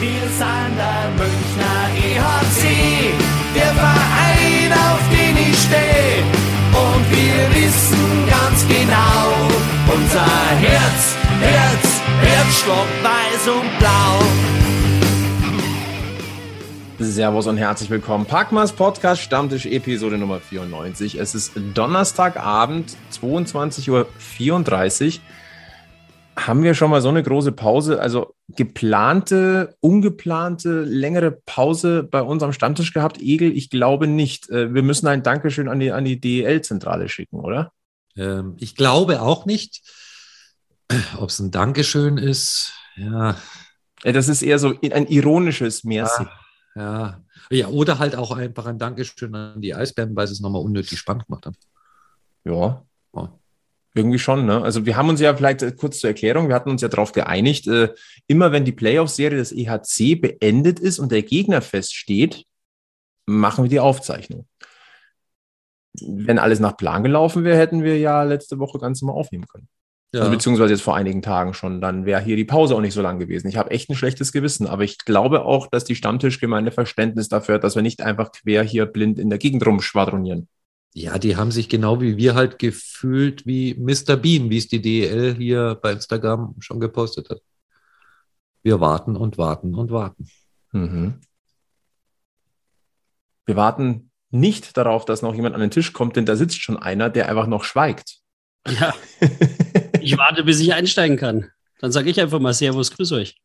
Wir sind der Münchner EHC, der Verein, auf den ich stehe. Und wir wissen ganz genau, unser Herz, Herz, Herzstock, weiß und blau. Servus und herzlich willkommen. Packmas Podcast Stammtisch Episode Nummer 94. Es ist Donnerstagabend, 22.34 Uhr. Haben wir schon mal so eine große Pause, also geplante, ungeplante, längere Pause bei unserem Stammtisch gehabt? Egel, ich glaube nicht. Äh, wir müssen ein Dankeschön an die, an die DEL-Zentrale schicken, oder? Ähm, ich glaube auch nicht. Ob es ein Dankeschön ist, ja. Das ist eher so ein ironisches Merci. Ja. Ja. ja, oder halt auch einfach ein Dankeschön an die Eisbären, weil sie es nochmal unnötig spannend gemacht haben. Ja. ja. Irgendwie schon, ne? Also wir haben uns ja vielleicht äh, kurz zur Erklärung, wir hatten uns ja darauf geeinigt, äh, immer wenn die Playoff-Serie des EHC beendet ist und der Gegner feststeht, machen wir die Aufzeichnung. Wenn alles nach Plan gelaufen wäre, hätten wir ja letzte Woche ganz normal aufnehmen können. Ja. Also beziehungsweise jetzt vor einigen Tagen schon, dann wäre hier die Pause auch nicht so lang gewesen. Ich habe echt ein schlechtes Gewissen, aber ich glaube auch, dass die Stammtischgemeinde Verständnis dafür hat, dass wir nicht einfach quer hier blind in der Gegend rumschwadronieren. Ja, die haben sich genau wie wir halt gefühlt wie Mr. Bean, wie es die DEL hier bei Instagram schon gepostet hat. Wir warten und warten und warten. Mhm. Wir warten nicht darauf, dass noch jemand an den Tisch kommt, denn da sitzt schon einer, der einfach noch schweigt. Ja. Ich warte, bis ich einsteigen kann. Dann sage ich einfach mal Servus, grüß euch.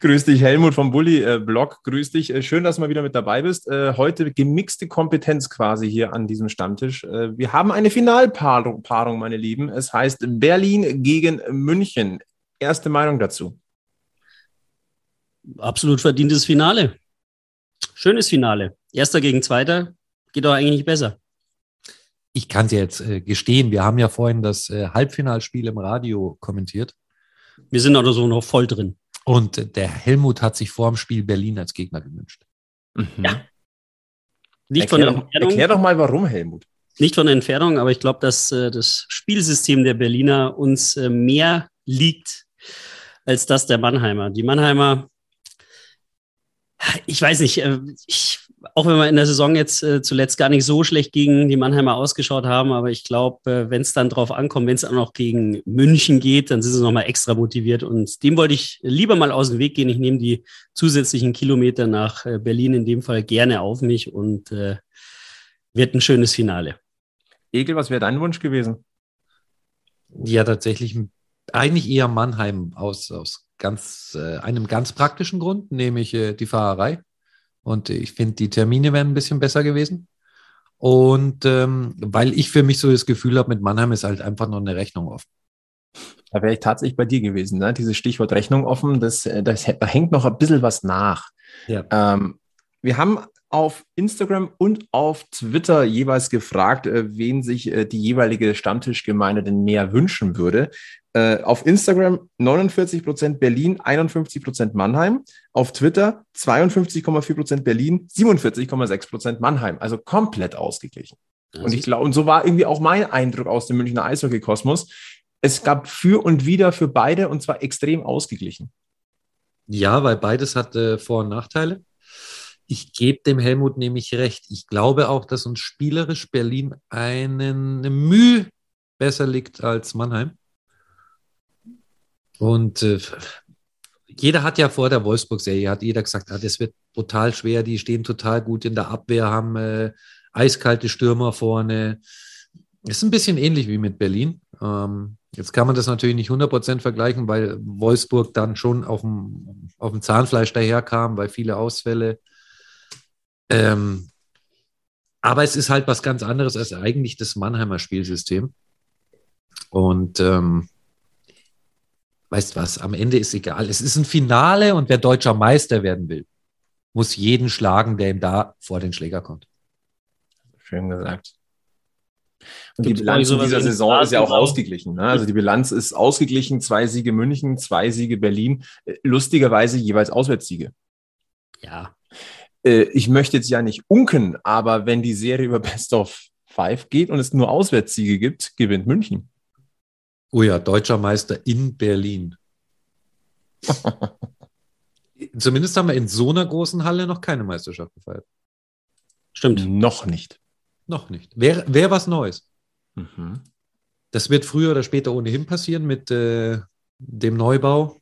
Grüß dich, Helmut vom Bully-Blog. Äh, grüß dich. Äh, schön, dass du mal wieder mit dabei bist. Äh, heute gemixte Kompetenz quasi hier an diesem Stammtisch. Wir haben eine Finalpaarung, meine Lieben. Es heißt Berlin gegen München. Erste Meinung dazu? Absolut verdientes Finale. Schönes Finale. Erster gegen Zweiter. Geht doch eigentlich nicht besser ich kann es jetzt äh, gestehen, wir haben ja vorhin das Halbfinalspiel im Radio kommentiert. Wir sind also so noch voll drin. Und der Helmut hat sich vor dem Spiel Berlin als Gegner gewünscht. Mhm. Ja. Nicht erklär, von der doch, erklär doch mal, warum, Helmut. Nicht von der Entfernung, aber ich glaube, dass äh, das Spielsystem der Berliner uns äh, mehr liegt als das der Mannheimer. Die Mannheimer, ich weiß nicht, äh, ich auch wenn wir in der Saison jetzt äh, zuletzt gar nicht so schlecht gegen die Mannheimer ausgeschaut haben, aber ich glaube, äh, wenn es dann drauf ankommt, wenn es auch noch gegen München geht, dann sind sie nochmal extra motiviert. Und dem wollte ich lieber mal aus dem Weg gehen. Ich nehme die zusätzlichen Kilometer nach äh, Berlin in dem Fall gerne auf mich und äh, wird ein schönes Finale. Egel, was wäre dein Wunsch gewesen? Ja, tatsächlich eigentlich eher Mannheim aus, aus ganz, äh, einem ganz praktischen Grund, nämlich äh, die Fahrerei. Und ich finde, die Termine wären ein bisschen besser gewesen. Und ähm, weil ich für mich so das Gefühl habe, mit Mannheim ist halt einfach noch eine Rechnung offen. Da wäre ich tatsächlich bei dir gewesen, ne? Dieses Stichwort Rechnung offen, das, äh, das, da hängt noch ein bisschen was nach. Ja. Ähm, wir haben auf Instagram und auf Twitter jeweils gefragt, äh, wen sich äh, die jeweilige Stammtischgemeinde denn mehr wünschen würde. Äh, auf Instagram 49% Berlin, 51% Mannheim. Auf Twitter 52,4% Berlin, 47,6% Mannheim. Also komplett ausgeglichen. Und ich glaube, und so war irgendwie auch mein Eindruck aus dem Münchner Eishockey-Kosmos. Es gab für und wieder für beide und zwar extrem ausgeglichen. Ja, weil beides hat äh, Vor- und Nachteile. Ich gebe dem Helmut nämlich recht. Ich glaube auch, dass uns spielerisch Berlin einen Mühe besser liegt als Mannheim. Und äh, jeder hat ja vor der Wolfsburg-Serie, hat jeder gesagt, ah, das wird brutal schwer, die stehen total gut in der Abwehr, haben äh, eiskalte Stürmer vorne. Ist ein bisschen ähnlich wie mit Berlin. Ähm, jetzt kann man das natürlich nicht 100% vergleichen, weil Wolfsburg dann schon auf dem, auf dem Zahnfleisch daherkam, weil viele Ausfälle. Ähm, aber es ist halt was ganz anderes als eigentlich das Mannheimer Spielsystem. Und ähm, weißt was, am Ende ist egal. Es ist ein Finale und wer deutscher Meister werden will, muss jeden schlagen, der ihm da vor den Schläger kommt. Schön gesagt. Und Gibt's die Bilanz in dieser Saison ist ja auch ausgeglichen. Ne? Also die Bilanz ist ausgeglichen, zwei Siege München, zwei Siege Berlin, äh, lustigerweise jeweils Auswärtssiege. Ja. Äh, ich möchte jetzt ja nicht unken, aber wenn die Serie über Best of Five geht und es nur Auswärtssiege gibt, gewinnt München. Oh ja, deutscher Meister in Berlin. Zumindest haben wir in so einer großen Halle noch keine Meisterschaft gefeiert. Stimmt. Noch nicht. Noch nicht. Wäre wär was Neues. Mhm. Das wird früher oder später ohnehin passieren mit äh, dem Neubau.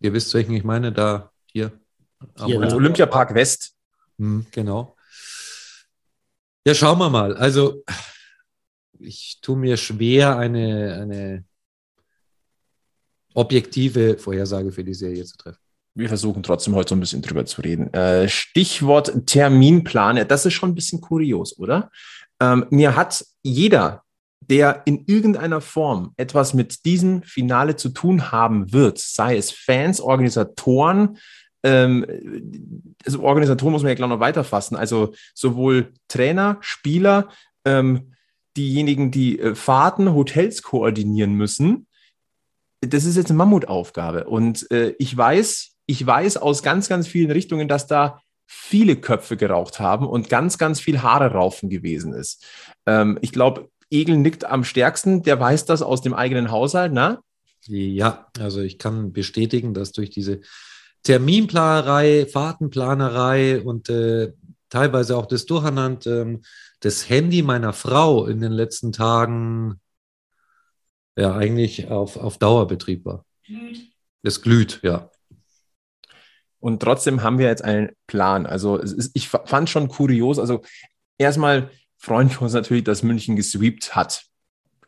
Ihr wisst, welchen ich meine, da hier. hier am Olympiapark West. Hm, genau. Ja, schauen wir mal. Also, ich tue mir schwer, eine, eine objektive Vorhersage für die Serie zu treffen. Wir versuchen trotzdem heute so ein bisschen drüber zu reden. Äh, Stichwort Terminplan. Das ist schon ein bisschen kurios, oder? Ähm, mir hat jeder, der in irgendeiner Form etwas mit diesem Finale zu tun haben wird, sei es Fans, Organisatoren, ähm, also Organisatoren muss man ja klar noch weiterfassen, also sowohl Trainer, Spieler, ähm, diejenigen, die äh, Fahrten, Hotels koordinieren müssen. Das ist jetzt eine Mammutaufgabe. Und äh, ich weiß, ich weiß aus ganz, ganz vielen Richtungen, dass da viele Köpfe geraucht haben und ganz, ganz viel Haare raufen gewesen ist. Ähm, ich glaube, Egel nickt am stärksten, der weiß das aus dem eigenen Haushalt, ne? Ja, also ich kann bestätigen, dass durch diese Terminplanerei, Fahrtenplanerei und äh, teilweise auch das Durcheinander, ähm, das Handy meiner Frau in den letzten Tagen ja eigentlich auf, auf Dauerbetrieb war. Glüht. Es glüht, ja. Und trotzdem haben wir jetzt einen Plan. Also ist, ich fand schon kurios. Also erstmal freuen wir uns natürlich, dass München gesweept hat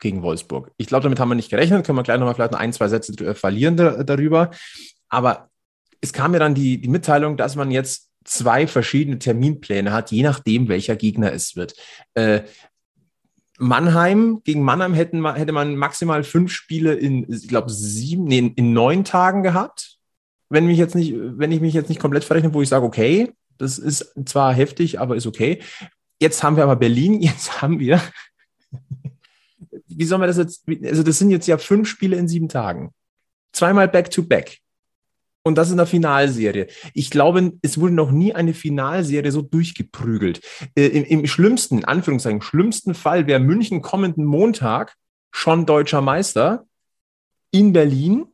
gegen Wolfsburg. Ich glaube, damit haben wir nicht gerechnet. Können wir gleich nochmal vielleicht ein, zwei Sätze verlieren darüber. Aber es kam ja dann die, die Mitteilung, dass man jetzt zwei verschiedene Terminpläne hat, je nachdem, welcher Gegner es wird. Äh, Mannheim, gegen Mannheim hätten, hätte man maximal fünf Spiele in, ich glaube, sieben, nee, in, neun Tagen gehabt. Wenn, mich jetzt nicht, wenn ich mich jetzt nicht komplett verrechne, wo ich sage, okay, das ist zwar heftig, aber ist okay. Jetzt haben wir aber Berlin, jetzt haben wir, wie soll man das jetzt, also das sind jetzt ja fünf Spiele in sieben Tagen. Zweimal Back-to-Back. Und das in der Finalserie. Ich glaube, es wurde noch nie eine Finalserie so durchgeprügelt. Äh, im, Im schlimmsten, in Anführungszeichen, schlimmsten Fall wäre München kommenden Montag schon deutscher Meister in Berlin.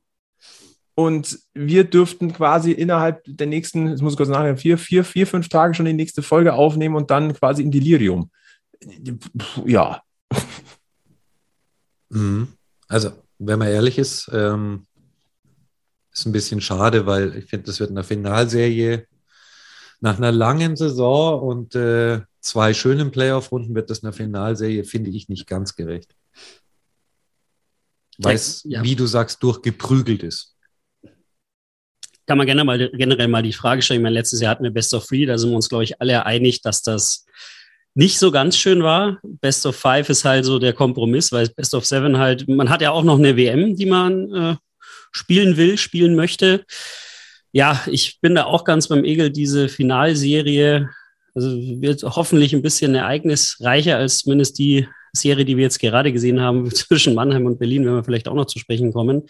Und wir dürften quasi innerhalb der nächsten, jetzt muss ich kurz nachdenken, vier, vier, vier, fünf Tage schon die nächste Folge aufnehmen und dann quasi in Delirium. Ja. Mhm. Also, wenn man ehrlich ist, ähm, ist ein bisschen schade, weil ich finde, das wird eine Finalserie. Nach einer langen Saison und äh, zwei schönen Playoff-Runden wird das eine Finalserie, finde ich, nicht ganz gerecht. Weil es, ja. wie du sagst, durchgeprügelt ist. Kann man gerne mal, generell mal die Frage stellen. Ich meine, letztes Jahr hatten wir Best of Three, da sind wir uns, glaube ich, alle einig, dass das nicht so ganz schön war. Best of Five ist halt so der Kompromiss, weil Best of Seven halt, man hat ja auch noch eine WM, die man äh, spielen will, spielen möchte. Ja, ich bin da auch ganz beim Egel, diese Finalserie, also wird hoffentlich ein bisschen ereignisreicher als zumindest die Serie, die wir jetzt gerade gesehen haben zwischen Mannheim und Berlin, wenn wir vielleicht auch noch zu sprechen kommen.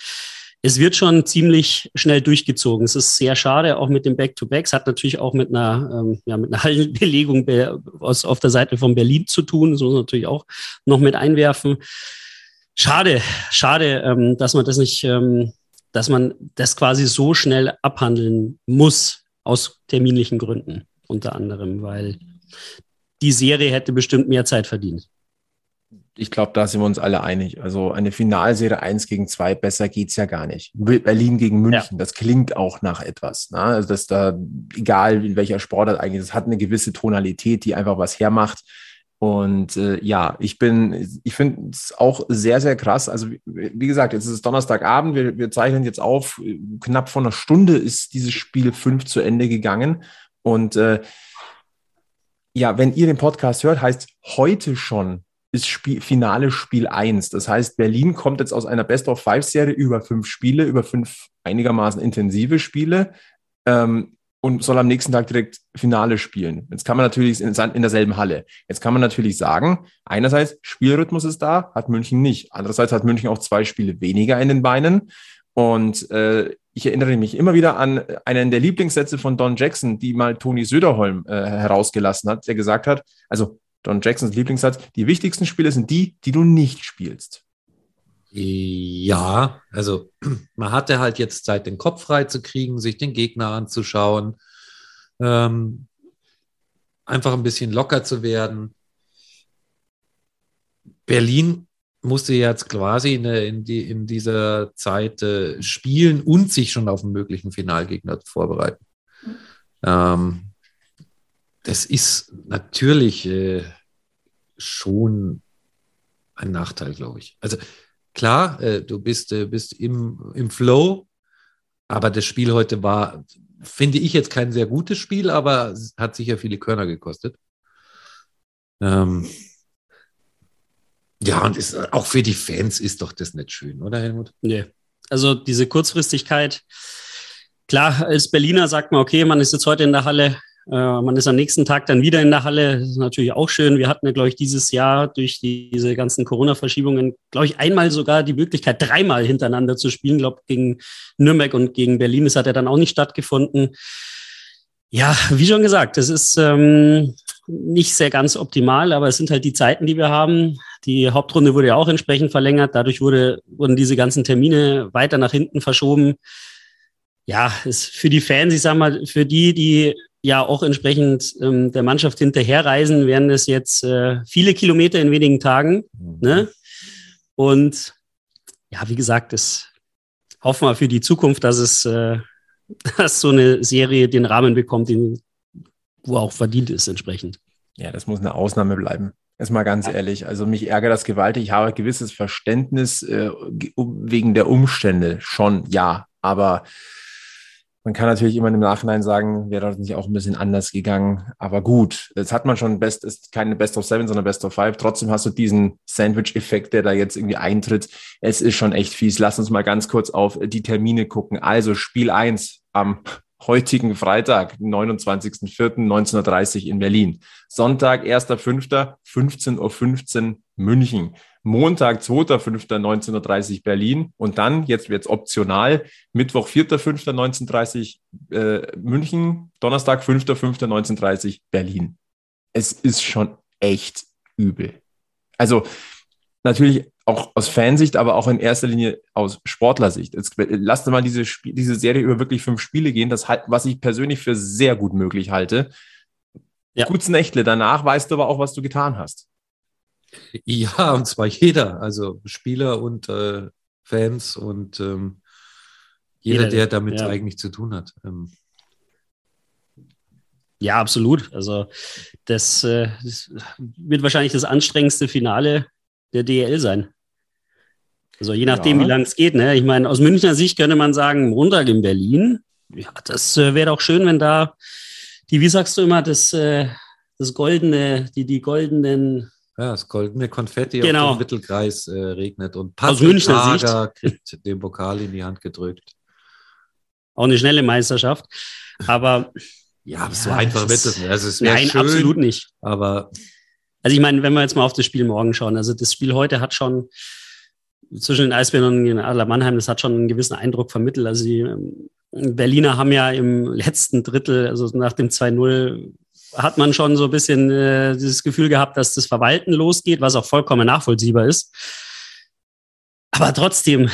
Es wird schon ziemlich schnell durchgezogen. Es ist sehr schade, auch mit dem Back-to-Backs. Hat natürlich auch mit einer, ähm, ja, mit einer Hallenbelegung aus, auf der Seite von Berlin zu tun. Das muss man natürlich auch noch mit einwerfen. Schade, schade, ähm, dass man das nicht ähm, dass man das quasi so schnell abhandeln muss, aus terminlichen Gründen unter anderem, weil die Serie hätte bestimmt mehr Zeit verdient. Ich glaube, da sind wir uns alle einig. Also eine Finalserie 1 gegen 2, besser geht es ja gar nicht. Berlin gegen München, ja. das klingt auch nach etwas. Ne? Also das da, egal in welcher Sportart eigentlich, das hat eine gewisse Tonalität, die einfach was hermacht. Und äh, ja, ich bin, ich finde es auch sehr, sehr krass. Also, wie, gesagt, jetzt ist es Donnerstagabend, wir, wir zeichnen jetzt auf. Knapp vor einer Stunde ist dieses Spiel fünf zu Ende gegangen. Und äh, ja, wenn ihr den Podcast hört, heißt heute schon ist Spiel, Finale Spiel 1. Das heißt, Berlin kommt jetzt aus einer Best-of-Five-Serie über fünf Spiele, über fünf einigermaßen intensive Spiele. Ähm, und soll am nächsten Tag direkt Finale spielen. Jetzt kann man natürlich in, derselben Halle. Jetzt kann man natürlich sagen, einerseits Spielrhythmus ist da, hat München nicht. Andererseits hat München auch zwei Spiele weniger in den Beinen. Und äh, ich erinnere mich immer wieder an einen der Lieblingssätze von Don Jackson, die mal Toni Söderholm äh, herausgelassen hat, der gesagt hat, also Don Jacksons Lieblingssatz, die wichtigsten Spiele sind die, die du nicht spielst. Ja, also man hatte halt jetzt Zeit, den Kopf frei zu kriegen, sich den Gegner anzuschauen, ähm, einfach ein bisschen locker zu werden. Berlin musste jetzt quasi in, in, die, in dieser Zeit äh, spielen und sich schon auf einen möglichen Finalgegner vorbereiten. Ähm, das ist natürlich äh, schon ein Nachteil, glaube ich. Also klar, äh, du bist, äh, bist im, im Flow, aber das Spiel heute war, finde ich jetzt kein sehr gutes Spiel, aber hat sicher viele Körner gekostet. Ähm, ja, und ist, auch für die Fans ist doch das nicht schön, oder Helmut? Nee. Also diese Kurzfristigkeit. Klar, als Berliner sagt man, okay, man ist jetzt heute in der Halle, man ist am nächsten Tag dann wieder in der Halle. Das ist natürlich auch schön. Wir hatten ja, glaube ich, dieses Jahr durch die, diese ganzen Corona-Verschiebungen, glaube ich, einmal sogar die Möglichkeit, dreimal hintereinander zu spielen. Ich glaube, gegen Nürnberg und gegen Berlin. Das hat ja dann auch nicht stattgefunden. Ja, wie schon gesagt, das ist ähm, nicht sehr ganz optimal, aber es sind halt die Zeiten, die wir haben. Die Hauptrunde wurde ja auch entsprechend verlängert. Dadurch wurde, wurden diese ganzen Termine weiter nach hinten verschoben. Ja, ist für die Fans, ich sag mal, für die, die ja auch entsprechend ähm, der Mannschaft hinterherreisen, werden es jetzt äh, viele Kilometer in wenigen Tagen. Mhm. Ne? Und ja, wie gesagt, das hoffen wir für die Zukunft, dass es, äh, dass so eine Serie den Rahmen bekommt, den, wo auch verdient ist entsprechend. Ja, das muss eine Ausnahme bleiben. Ist mal ganz ehrlich. Also mich ärgert das gewaltig. Ich habe ein gewisses Verständnis äh, wegen der Umstände schon, ja. Aber man kann natürlich immer im Nachhinein sagen, wäre das nicht auch ein bisschen anders gegangen. Aber gut, jetzt hat man schon Best, ist keine Best of Seven, sondern Best of Five. Trotzdem hast du diesen Sandwich-Effekt, der da jetzt irgendwie eintritt. Es ist schon echt fies. Lass uns mal ganz kurz auf die Termine gucken. Also Spiel eins am heutigen Freitag, 29.04.1930 in Berlin. Sonntag, 1.05., 15.15 Uhr 15 München. Montag, 2.5.1930 Berlin und dann, jetzt wird es optional, Mittwoch, 4.5.1930 äh, München, Donnerstag, 5.5.1930 Berlin. Es ist schon echt übel. Also natürlich auch aus Fansicht, aber auch in erster Linie aus Sportlersicht. Jetzt lasst mal diese, diese Serie über wirklich fünf Spiele gehen, das halt, was ich persönlich für sehr gut möglich halte. Ja. Gutes Nächtle, danach weißt du aber auch, was du getan hast. Ja, und zwar jeder, also Spieler und äh, Fans und ähm, jeder, jeder, der damit ja. eigentlich zu tun hat. Ähm. Ja, absolut. Also das, äh, das, wird wahrscheinlich das anstrengendste Finale der DL sein. Also je nachdem, ja. wie lange es geht. Ne? Ich meine, aus Münchner Sicht könnte man sagen, Montag in Berlin. Ja, das äh, wäre doch schön, wenn da die, wie sagst du immer, das, äh, das goldene, die, die goldenen ja, das goldene Konfetti genau. auf den Mittelkreis äh, regnet. Und Patrick Prager kriegt den Pokal in die Hand gedrückt. Auch eine schnelle Meisterschaft. Aber ja, ja so einfach wird das nicht. Also, es nein, schön, absolut nicht. Aber also ich meine, wenn wir jetzt mal auf das Spiel morgen schauen, also das Spiel heute hat schon zwischen den Eisbären und den Adler Mannheim, das hat schon einen gewissen Eindruck vermittelt. Also die ähm, Berliner haben ja im letzten Drittel, also nach dem 2-0, hat man schon so ein bisschen äh, dieses Gefühl gehabt, dass das Verwalten losgeht, was auch vollkommen nachvollziehbar ist. Aber trotzdem,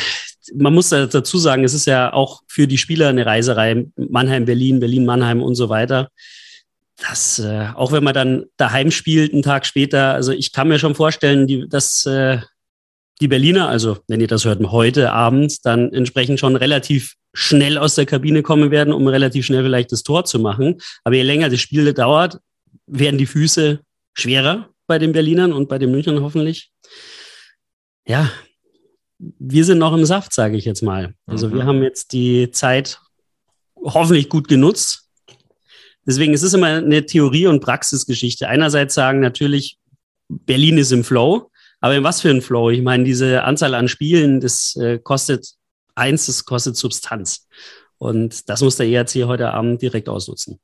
man muss dazu sagen, es ist ja auch für die Spieler eine Reiserei. Mannheim, Berlin, Berlin, Mannheim und so weiter. Das, äh, auch wenn man dann daheim spielt, einen Tag später, also ich kann mir schon vorstellen, die, dass äh, die Berliner, also wenn ihr das hört, heute Abend, dann entsprechend schon relativ schnell aus der Kabine kommen werden, um relativ schnell vielleicht das Tor zu machen. Aber je länger das Spiel dauert, werden die Füße schwerer bei den Berlinern und bei den Münchnern hoffentlich. Ja, wir sind noch im Saft, sage ich jetzt mal. Also mhm. wir haben jetzt die Zeit hoffentlich gut genutzt. Deswegen ist es immer eine Theorie- und Praxisgeschichte. Einerseits sagen natürlich, Berlin ist im Flow, aber in was für ein Flow? Ich meine, diese Anzahl an Spielen, das äh, kostet eins, das kostet Substanz. Und das muss der ERC heute Abend direkt ausnutzen.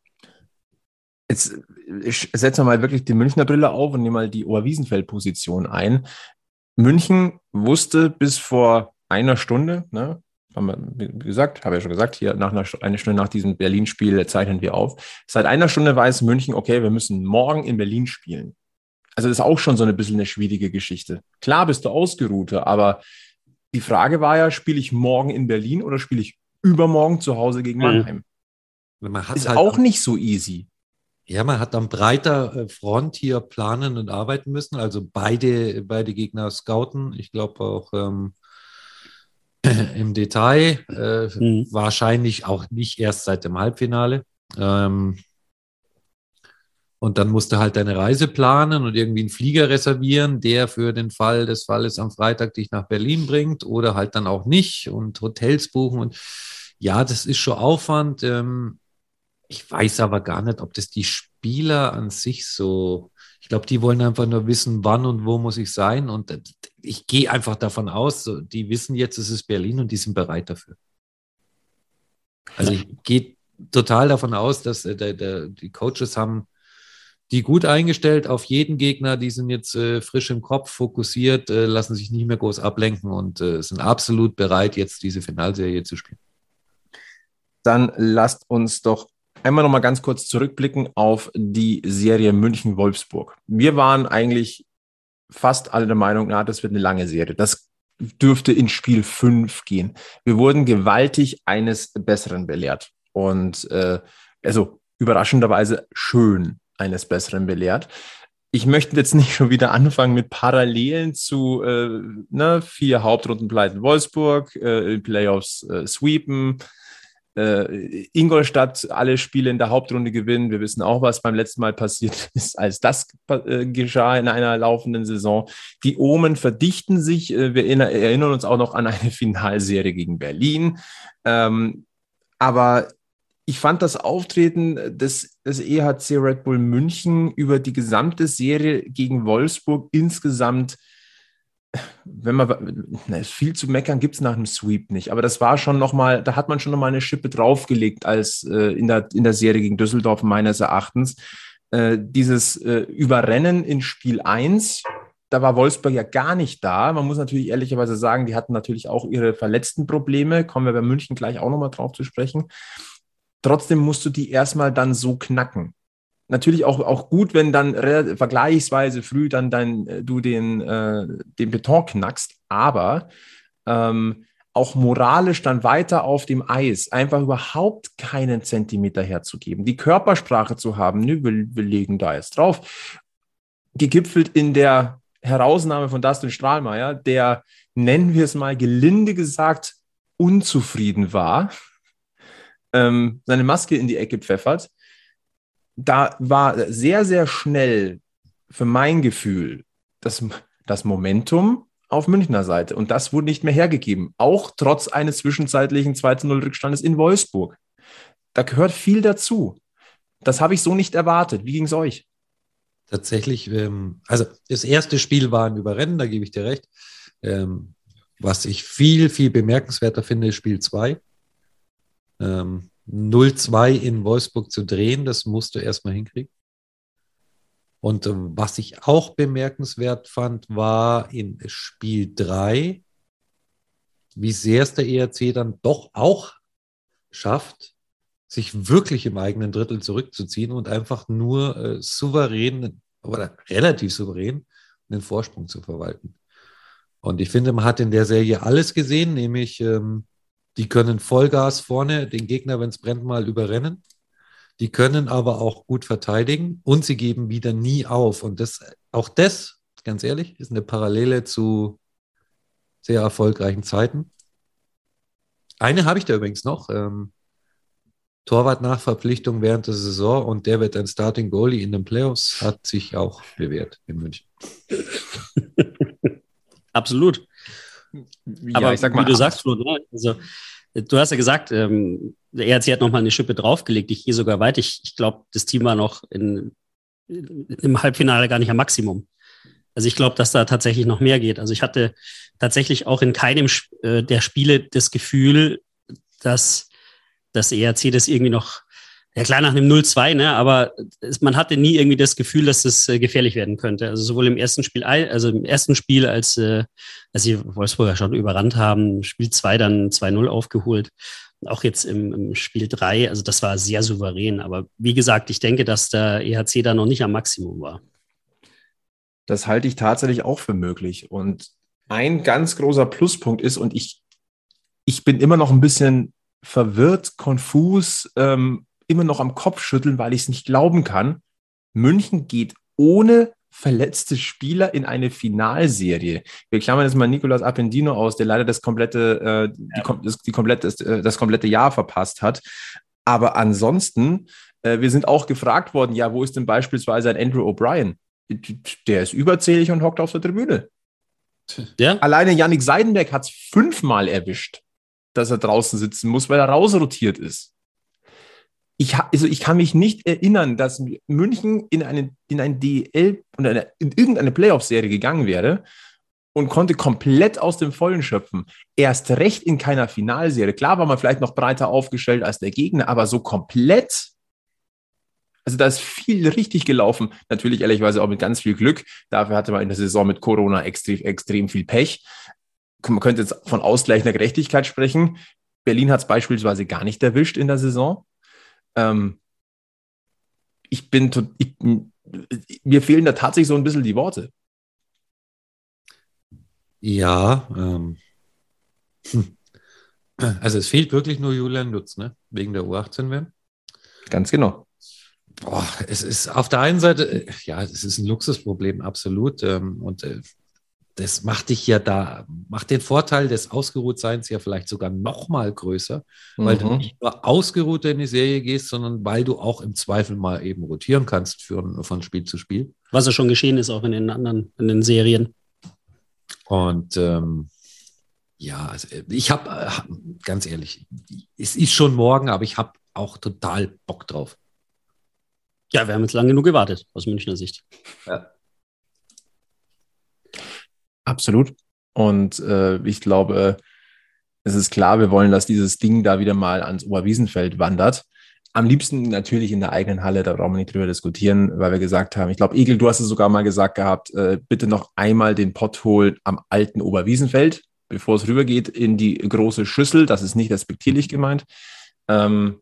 Jetzt ich setze mal wirklich die Münchner Brille auf und nehme mal die Oberwiesenfeld-Position ein. München wusste bis vor einer Stunde, ne, haben wir gesagt, habe ja schon gesagt, hier nach einer, eine Stunde nach diesem Berlin-Spiel zeichnen wir auf. Seit einer Stunde weiß München, okay, wir müssen morgen in Berlin spielen. Also das ist auch schon so ein bisschen eine schwierige Geschichte. Klar bist du ausgeruhter, aber die Frage war ja, spiele ich morgen in Berlin oder spiele ich übermorgen zu Hause gegen mhm. Mannheim? Mhm. ist halt auch nicht so easy. Ja, man hat dann breiter äh, Front hier planen und arbeiten müssen. Also beide, beide Gegner scouten. Ich glaube auch ähm, im Detail. Äh, mhm. Wahrscheinlich auch nicht erst seit dem Halbfinale. Ähm, und dann musst du halt deine Reise planen und irgendwie einen Flieger reservieren, der für den Fall des Falles am Freitag dich nach Berlin bringt oder halt dann auch nicht und Hotels buchen. Und ja, das ist schon Aufwand. Ähm, ich weiß aber gar nicht, ob das die Spieler an sich so, ich glaube, die wollen einfach nur wissen, wann und wo muss ich sein. Und ich gehe einfach davon aus, die wissen jetzt, es ist Berlin und die sind bereit dafür. Also ich gehe total davon aus, dass äh, die Coaches haben die gut eingestellt auf jeden Gegner, die sind jetzt äh, frisch im Kopf, fokussiert, äh, lassen sich nicht mehr groß ablenken und äh, sind absolut bereit, jetzt diese Finalserie zu spielen. Dann lasst uns doch einmal noch mal ganz kurz zurückblicken auf die Serie München-Wolfsburg. Wir waren eigentlich fast alle der Meinung, na, das wird eine lange Serie. Das dürfte in Spiel 5 gehen. Wir wurden gewaltig eines Besseren belehrt. Und äh, also überraschenderweise schön eines Besseren belehrt. Ich möchte jetzt nicht schon wieder anfangen mit Parallelen zu äh, ne, vier Hauptrundenpleiten Wolfsburg, äh, Playoffs äh, sweepen, äh, Ingolstadt alle Spiele in der Hauptrunde gewinnen. Wir wissen auch, was beim letzten Mal passiert ist, als das äh, geschah in einer laufenden Saison. Die Omen verdichten sich. Äh, wir erinnern uns auch noch an eine Finalserie gegen Berlin. Ähm, aber ich fand das Auftreten des, des EHC Red Bull München über die gesamte Serie gegen Wolfsburg insgesamt wenn man, na, viel zu meckern gibt es nach dem Sweep nicht, aber das war schon nochmal, da hat man schon nochmal eine Schippe draufgelegt als äh, in, der, in der Serie gegen Düsseldorf meines Erachtens. Äh, dieses äh, Überrennen in Spiel 1, da war Wolfsburg ja gar nicht da. Man muss natürlich ehrlicherweise sagen, die hatten natürlich auch ihre verletzten Probleme, kommen wir bei München gleich auch nochmal drauf zu sprechen. Trotzdem musst du die erstmal dann so knacken. Natürlich auch, auch gut, wenn dann vergleichsweise früh dann dein, äh, du den, äh, den Beton knackst, aber ähm, auch moralisch dann weiter auf dem Eis einfach überhaupt keinen Zentimeter herzugeben, die Körpersprache zu haben, nö, wir, wir legen da jetzt drauf, gegipfelt in der Herausnahme von Dustin Strahlmeier, der, nennen wir es mal gelinde gesagt, unzufrieden war, ähm, seine Maske in die Ecke pfeffert da war sehr, sehr schnell für mein Gefühl das, das Momentum auf Münchner Seite. Und das wurde nicht mehr hergegeben, auch trotz eines zwischenzeitlichen 2-0-Rückstandes in Wolfsburg. Da gehört viel dazu. Das habe ich so nicht erwartet. Wie ging es euch? Tatsächlich, ähm, also das erste Spiel war ein Überrennen, da gebe ich dir recht. Ähm, was ich viel, viel bemerkenswerter finde, ist Spiel 2. Ähm, 0-2 in Wolfsburg zu drehen, das musst du erstmal hinkriegen. Und äh, was ich auch bemerkenswert fand, war in Spiel 3, wie sehr es der ERC dann doch auch schafft, sich wirklich im eigenen Drittel zurückzuziehen und einfach nur äh, souverän oder relativ souverän den Vorsprung zu verwalten. Und ich finde, man hat in der Serie alles gesehen, nämlich ähm, die können Vollgas vorne den Gegner, wenn es brennt, mal überrennen. Die können aber auch gut verteidigen und sie geben wieder nie auf. Und das, auch das, ganz ehrlich, ist eine Parallele zu sehr erfolgreichen Zeiten. Eine habe ich da übrigens noch. Ähm, Torwart nach Verpflichtung während der Saison und der wird ein Starting Goalie in den Playoffs, hat sich auch bewährt in München. Absolut. Ja, Aber ich sag mal, wie du sagst, Flo, ne? also, du hast ja gesagt, ähm, der ERC hat nochmal eine Schippe draufgelegt. Ich gehe sogar weit. Ich, ich glaube, das Team war noch in, im Halbfinale gar nicht am Maximum. Also ich glaube, dass da tatsächlich noch mehr geht. Also ich hatte tatsächlich auch in keinem äh, der Spiele das Gefühl, dass das ERC das irgendwie noch ja klar nach einem 0-2, ne, aber es, man hatte nie irgendwie das Gefühl, dass das äh, gefährlich werden könnte. Also sowohl im ersten Spiel, also im ersten Spiel, als, äh, als sie Wolfsburger schon überrannt haben, Spiel 2 dann 2-0 aufgeholt. Auch jetzt im, im Spiel 3, also das war sehr souverän. Aber wie gesagt, ich denke, dass der EHC da noch nicht am Maximum war. Das halte ich tatsächlich auch für möglich. Und ein ganz großer Pluspunkt ist, und ich, ich bin immer noch ein bisschen verwirrt, konfus, ähm, immer noch am Kopf schütteln, weil ich es nicht glauben kann. München geht ohne verletzte Spieler in eine Finalserie. Wir klammern jetzt mal Nicolas Appendino aus, der leider das komplette, äh, die, das, die komplette, das, äh, das komplette Jahr verpasst hat. Aber ansonsten, äh, wir sind auch gefragt worden, ja, wo ist denn beispielsweise ein Andrew O'Brien? Der ist überzählig und hockt auf der Tribüne. Ja? Alleine Yannick Seidenberg hat es fünfmal erwischt, dass er draußen sitzen muss, weil er rausrotiert ist. Ich, also ich kann mich nicht erinnern, dass München in, eine, in ein DL oder eine, in irgendeine Playoff-Serie gegangen wäre und konnte komplett aus dem Vollen schöpfen. Erst recht in keiner Finalserie. Klar war man vielleicht noch breiter aufgestellt als der Gegner, aber so komplett also da ist viel richtig gelaufen. Natürlich ehrlicherweise auch mit ganz viel Glück. Dafür hatte man in der Saison mit Corona extrem, extrem viel Pech. Man könnte jetzt von ausgleichender Gerechtigkeit sprechen. Berlin hat es beispielsweise gar nicht erwischt in der Saison. Ähm, ich bin, ich, mir fehlen da tatsächlich so ein bisschen die Worte. Ja, ähm, hm. also es fehlt wirklich nur Julian Lutz, ne? Wegen der U18-WM. Ganz genau. Boah, es ist auf der einen Seite, ja, es ist ein Luxusproblem, absolut. Ähm, und äh, das macht dich ja da, macht den Vorteil des Ausgeruhtseins ja vielleicht sogar noch mal größer, weil mhm. du nicht nur ausgeruht in die Serie gehst, sondern weil du auch im Zweifel mal eben rotieren kannst für, von Spiel zu Spiel. Was ja schon geschehen ist, auch in den anderen, in den Serien. Und ähm, ja, also ich habe, ganz ehrlich, es ist schon morgen, aber ich habe auch total Bock drauf. Ja, wir haben jetzt lange genug gewartet, aus Münchner Sicht. Ja. Absolut. Und äh, ich glaube, es ist klar, wir wollen, dass dieses Ding da wieder mal ans Oberwiesenfeld wandert. Am liebsten natürlich in der eigenen Halle, da brauchen wir nicht drüber diskutieren, weil wir gesagt haben, ich glaube, Egel, du hast es sogar mal gesagt gehabt, äh, bitte noch einmal den Pott holen am alten Oberwiesenfeld, bevor es rübergeht in die große Schüssel. Das ist nicht respektierlich gemeint. Ähm,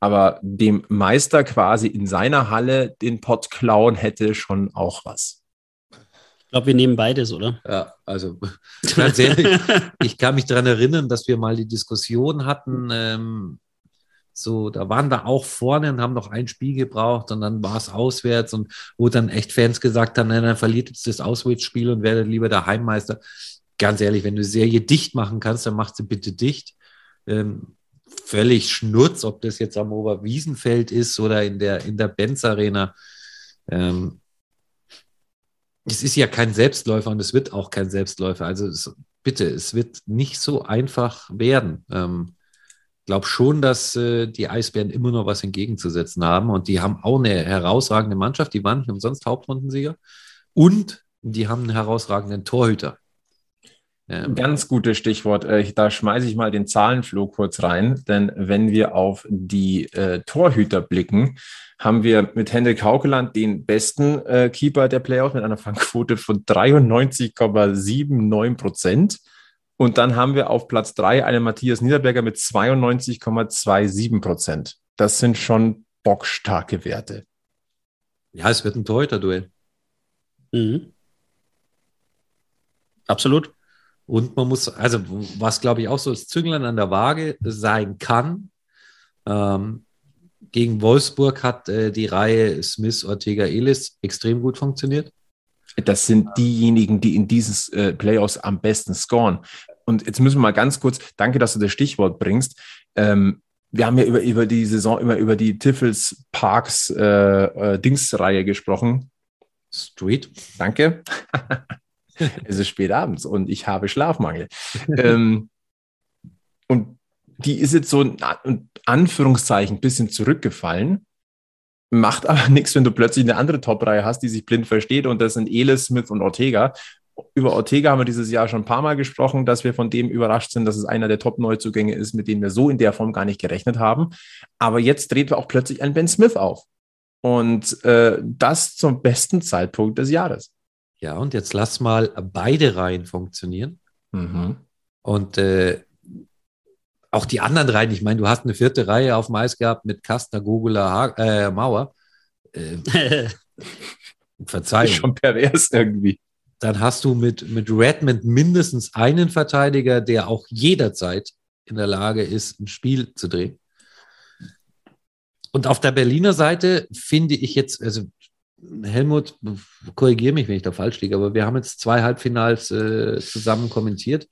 aber dem Meister quasi in seiner Halle den Pott klauen hätte schon auch was. Ich glaube, wir nehmen beides, oder? Ja, also ganz ehrlich, ich kann mich daran erinnern, dass wir mal die Diskussion hatten, ähm, so, da waren wir auch vorne und haben noch ein Spiel gebraucht und dann war es auswärts und wo dann echt Fans gesagt haben, nein, dann verliert jetzt das Auswärtsspiel und werdet lieber der Heimmeister. Ganz ehrlich, wenn du Serie dicht machen kannst, dann mach sie bitte dicht. Ähm, völlig schnurz, ob das jetzt am Oberwiesenfeld ist oder in der, in der Benz Arena. Ähm, es ist ja kein Selbstläufer und es wird auch kein Selbstläufer. Also es, bitte, es wird nicht so einfach werden. Ähm, glaube schon, dass äh, die Eisbären immer noch was entgegenzusetzen haben und die haben auch eine herausragende Mannschaft. Die waren nicht umsonst Hauptrundensieger und die haben einen herausragenden Torhüter. Ganz gutes Stichwort. Äh, da schmeiße ich mal den Zahlenflow kurz rein, denn wenn wir auf die äh, Torhüter blicken, haben wir mit Hendrik Haukeland den besten äh, Keeper der Playoffs mit einer Fangquote von 93,79 Prozent. Und dann haben wir auf Platz drei einen Matthias Niederberger mit 92,27 Prozent. Das sind schon bockstarke Werte. Ja, es wird ein Torhüter-Duell. Mhm. Absolut. Und man muss, also was glaube ich auch so das Zünglein an der Waage sein kann, ähm, gegen Wolfsburg hat äh, die Reihe Smith, Ortega, Elis extrem gut funktioniert. Das sind diejenigen, die in dieses äh, Playoffs am besten scoren. Und jetzt müssen wir mal ganz kurz, danke, dass du das Stichwort bringst. Ähm, wir haben ja über, über die Saison immer über die Tiffels Parks äh, äh, Dings-Reihe gesprochen. Street. Danke. es ist spät abends und ich habe Schlafmangel. ähm, und die ist jetzt so in Anführungszeichen ein bisschen zurückgefallen. Macht aber nichts, wenn du plötzlich eine andere Top-Reihe hast, die sich blind versteht und das sind Elis, Smith und Ortega. Über Ortega haben wir dieses Jahr schon ein paar Mal gesprochen, dass wir von dem überrascht sind, dass es einer der Top-Neuzugänge ist, mit denen wir so in der Form gar nicht gerechnet haben. Aber jetzt dreht auch plötzlich ein Ben Smith auf. Und äh, das zum besten Zeitpunkt des Jahres. Ja, und jetzt lass mal beide Reihen funktionieren. Mhm. Und äh, auch die anderen Reihen, ich meine, du hast eine vierte Reihe auf dem Eis gehabt mit Kastner, Gugula, äh, Mauer. Äh, Verzeihung. Schon pervers irgendwie. dann hast du mit, mit Redmond mindestens einen Verteidiger, der auch jederzeit in der Lage ist, ein Spiel zu drehen. Und auf der Berliner Seite finde ich jetzt, also Helmut, korrigiere mich, wenn ich da falsch liege, aber wir haben jetzt zwei Halbfinals äh, zusammen kommentiert.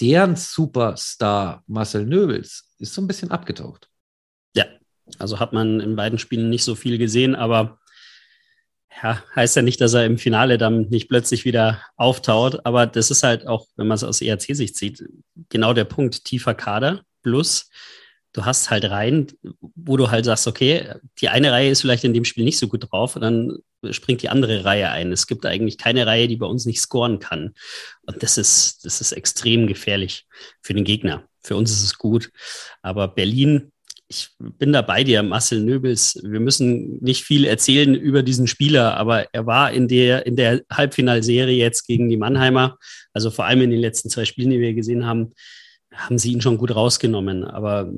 Deren Superstar Marcel Nöbels ist so ein bisschen abgetaucht. Ja, also hat man in beiden Spielen nicht so viel gesehen, aber ja, heißt ja nicht, dass er im Finale dann nicht plötzlich wieder auftaut, aber das ist halt auch, wenn man es aus ERC-Sicht sieht, genau der Punkt, tiefer Kader plus du hast halt Reihen, wo du halt sagst, okay, die eine Reihe ist vielleicht in dem Spiel nicht so gut drauf und dann springt die andere Reihe ein. Es gibt eigentlich keine Reihe, die bei uns nicht scoren kann. Und das ist, das ist extrem gefährlich für den Gegner. Für uns ist es gut. Aber Berlin, ich bin da bei dir, Marcel Nöbels. Wir müssen nicht viel erzählen über diesen Spieler, aber er war in der, in der Halbfinalserie jetzt gegen die Mannheimer, also vor allem in den letzten zwei Spielen, die wir gesehen haben, haben sie ihn schon gut rausgenommen. Aber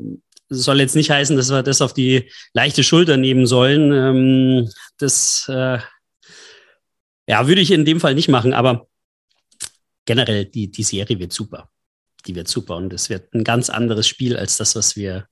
es soll jetzt nicht heißen, dass wir das auf die leichte Schulter nehmen sollen. Ähm, das äh, ja, würde ich in dem Fall nicht machen, aber generell, die, die Serie wird super. Die wird super und es wird ein ganz anderes Spiel als das, was wir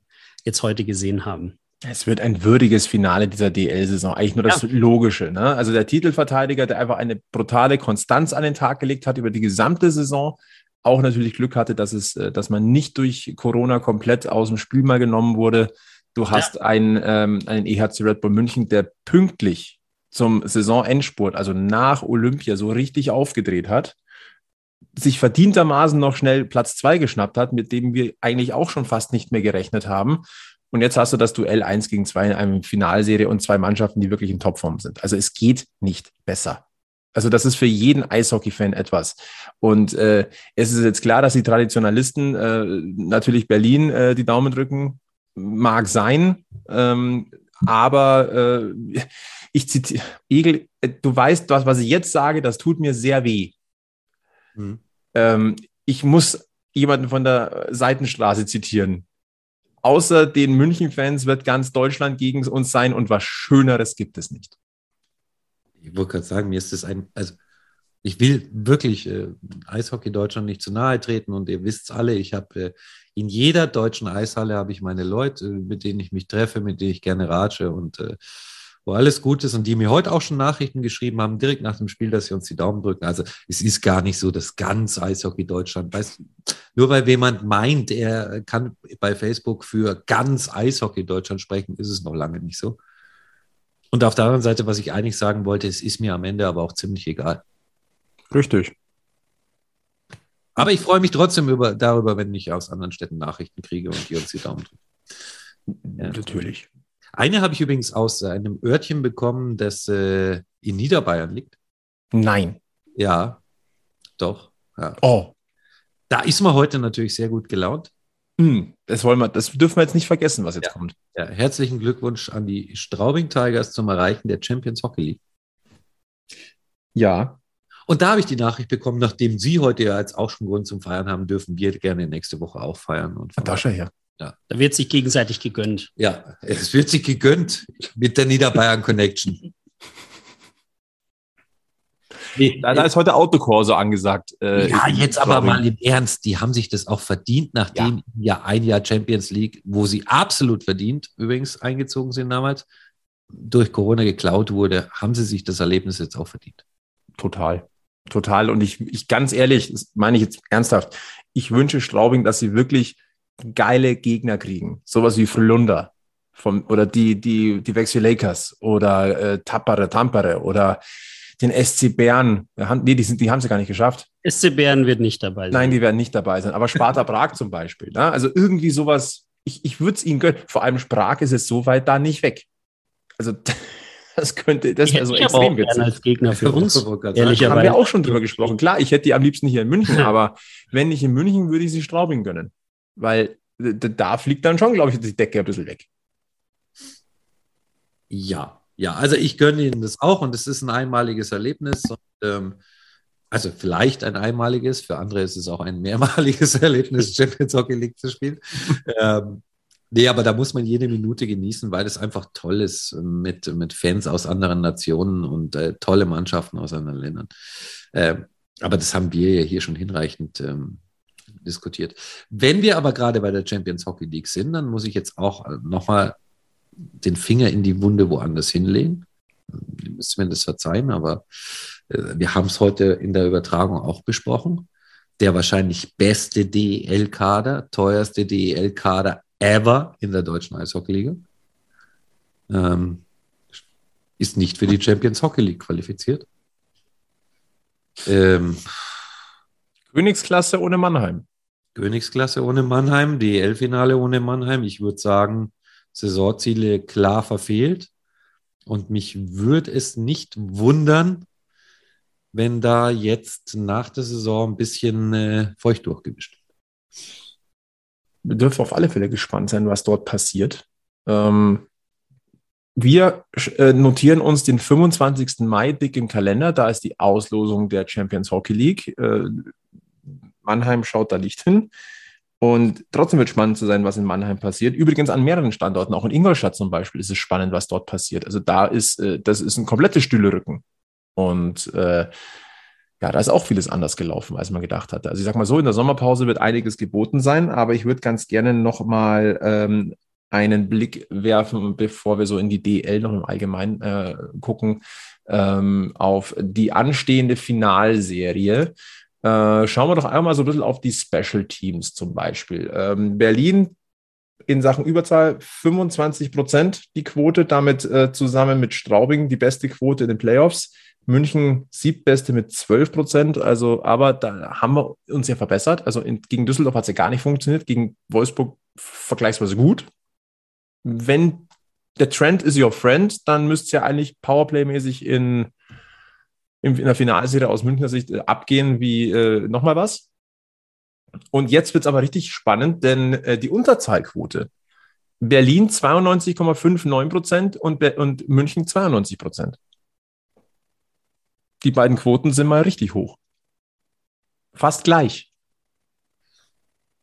jetzt heute gesehen haben. Es wird ein würdiges Finale dieser DL-Saison. Eigentlich nur das ja. Logische. Ne? Also der Titelverteidiger, der einfach eine brutale Konstanz an den Tag gelegt hat über die gesamte Saison, auch natürlich Glück hatte, dass es, äh, dass man nicht durch Corona komplett aus dem Spiel mal genommen wurde. Du hast ja. einen, ähm, einen EHC Red Bull München, der pünktlich zum Saisonendspurt, also nach Olympia, so richtig aufgedreht hat, sich verdientermaßen noch schnell Platz zwei geschnappt hat, mit dem wir eigentlich auch schon fast nicht mehr gerechnet haben. Und jetzt hast du das Duell 1 gegen 2 in einem Finalserie und zwei Mannschaften, die wirklich in Topform sind. Also es geht nicht besser. Also das ist für jeden Eishockey-Fan etwas. Und äh, es ist jetzt klar, dass die Traditionalisten äh, natürlich Berlin äh, die Daumen drücken, mag sein, ähm, aber äh, ich zitiere, Egel, äh, du weißt, was, was ich jetzt sage, das tut mir sehr weh. Mhm. Ähm, ich muss jemanden von der Seitenstraße zitieren. Außer den München-Fans wird ganz Deutschland gegen uns sein und was Schöneres gibt es nicht ich wollte gerade sagen, mir ist das ein, also ich will wirklich äh, Eishockey Deutschland nicht zu nahe treten und ihr wisst es alle, ich habe äh, in jeder deutschen Eishalle habe ich meine Leute, mit denen ich mich treffe, mit denen ich gerne ratsche und äh, wo alles gut ist und die mir heute auch schon Nachrichten geschrieben haben, direkt nach dem Spiel, dass sie uns die Daumen drücken. Also es ist gar nicht so das ganz Eishockey Deutschland. Weißt, nur weil jemand meint, er kann bei Facebook für ganz Eishockey Deutschland sprechen, ist es noch lange nicht so. Und auf der anderen Seite, was ich eigentlich sagen wollte, es ist mir am Ende aber auch ziemlich egal. Richtig. Aber ich freue mich trotzdem über, darüber, wenn ich aus anderen Städten Nachrichten kriege und die uns die Daumen drücken. Ja. Natürlich. Eine habe ich übrigens aus einem Örtchen bekommen, das äh, in Niederbayern liegt. Nein. Ja, doch. Ja. Oh. Da ist man heute natürlich sehr gut gelaunt. Hm, das, wollen wir, das dürfen wir jetzt nicht vergessen, was jetzt ja. kommt. Ja, herzlichen Glückwunsch an die Straubing Tigers zum Erreichen der Champions Hockey League. Ja. Und da habe ich die Nachricht bekommen, nachdem Sie heute ja jetzt auch schon Grund zum Feiern haben, dürfen wir gerne nächste Woche auch feiern. Und Tasche her. Ja. Da wird sich gegenseitig gegönnt. Ja, es wird sich gegönnt mit der Niederbayern Connection. Nee, da, da, ist heute Autokorso angesagt. Äh, ja, jetzt aber mal im Ernst, die haben sich das auch verdient, nachdem ja. ja ein Jahr Champions League, wo sie absolut verdient übrigens eingezogen sind damals, durch Corona geklaut wurde, haben sie sich das Erlebnis jetzt auch verdient. Total. Total. Und ich, ich ganz ehrlich, das meine ich jetzt ernsthaft, ich wünsche Straubing, dass sie wirklich geile Gegner kriegen. Sowas wie Frölunda vom, oder die, die, die Wechsel Lakers oder äh, Tappere, Tampere oder den SC Bern. Nee, die, sind, die haben sie gar nicht geschafft. SC Bern wird nicht dabei sein. Nein, die werden nicht dabei sein. Aber Sparta Prag zum Beispiel. Ne? Also irgendwie sowas, ich, ich würde es ihnen gönnen. Vor allem Prag ist es so weit da nicht weg. Also das könnte, das wäre so ich extrem witzig. als Gegner für uns. Ehrlicherweise. Haben wir auch schon drüber gesprochen. Klar, ich hätte die am liebsten hier in München, aber wenn nicht in München, würde ich sie Straubing gönnen. Weil da fliegt dann schon, glaube ich, die Decke ein bisschen weg. Ja, ja, also ich gönne Ihnen das auch und es ist ein einmaliges Erlebnis. Und, ähm, also vielleicht ein einmaliges, für andere ist es auch ein mehrmaliges Erlebnis, Champions Hockey League zu spielen. ähm, Nee, aber da muss man jede Minute genießen, weil es einfach toll ist mit, mit Fans aus anderen Nationen und äh, tolle Mannschaften aus anderen Ländern. Äh, aber das haben wir ja hier schon hinreichend ähm, diskutiert. Wenn wir aber gerade bei der Champions Hockey League sind, dann muss ich jetzt auch äh, nochmal den Finger in die Wunde woanders hinlegen. Ihr müsst mir das verzeihen, aber äh, wir haben es heute in der Übertragung auch besprochen. Der wahrscheinlich beste DEL-Kader, teuerste DEL-Kader ever in der deutschen Eishockeyliga. Ähm, ist nicht für die Champions Hockey League qualifiziert. Ähm, Königsklasse ohne Mannheim. Königsklasse ohne Mannheim, DEL-Finale ohne Mannheim. Ich würde sagen, Saisonziele klar verfehlt. Und mich würde es nicht wundern, wenn da jetzt nach der Saison ein bisschen äh, feucht durchgewischt wird wir dürfen auf alle Fälle gespannt sein, was dort passiert. Ähm, wir äh, notieren uns den 25. Mai dick im Kalender. Da ist die Auslosung der Champions Hockey League. Äh, Mannheim schaut da nicht hin. Und trotzdem wird spannend zu sein, was in Mannheim passiert. Übrigens an mehreren Standorten, auch in Ingolstadt zum Beispiel, ist es spannend, was dort passiert. Also da ist, äh, das ist ein komplettes stille Rücken. Und äh, ja, da ist auch vieles anders gelaufen, als man gedacht hatte. Also ich sag mal so, in der Sommerpause wird einiges geboten sein, aber ich würde ganz gerne noch mal ähm, einen Blick werfen, bevor wir so in die DL noch im Allgemeinen äh, gucken, ähm, auf die anstehende Finalserie. Äh, schauen wir doch einmal so ein bisschen auf die Special Teams zum Beispiel. Ähm, Berlin in Sachen Überzahl 25 Prozent die Quote, damit äh, zusammen mit Straubing die beste Quote in den Playoffs. München siebtbeste mit 12 Prozent. Also, aber da haben wir uns ja verbessert. Also in, gegen Düsseldorf hat es ja gar nicht funktioniert, gegen Wolfsburg vergleichsweise gut. Wenn der Trend is your friend, dann müsste es ja eigentlich Powerplay-mäßig in, in, der Finalserie aus Münchner Sicht äh, abgehen wie äh, nochmal was. Und jetzt wird es aber richtig spannend, denn äh, die Unterzahlquote. Berlin 92,59 Prozent und, und München 92 Prozent die beiden Quoten sind mal richtig hoch. Fast gleich.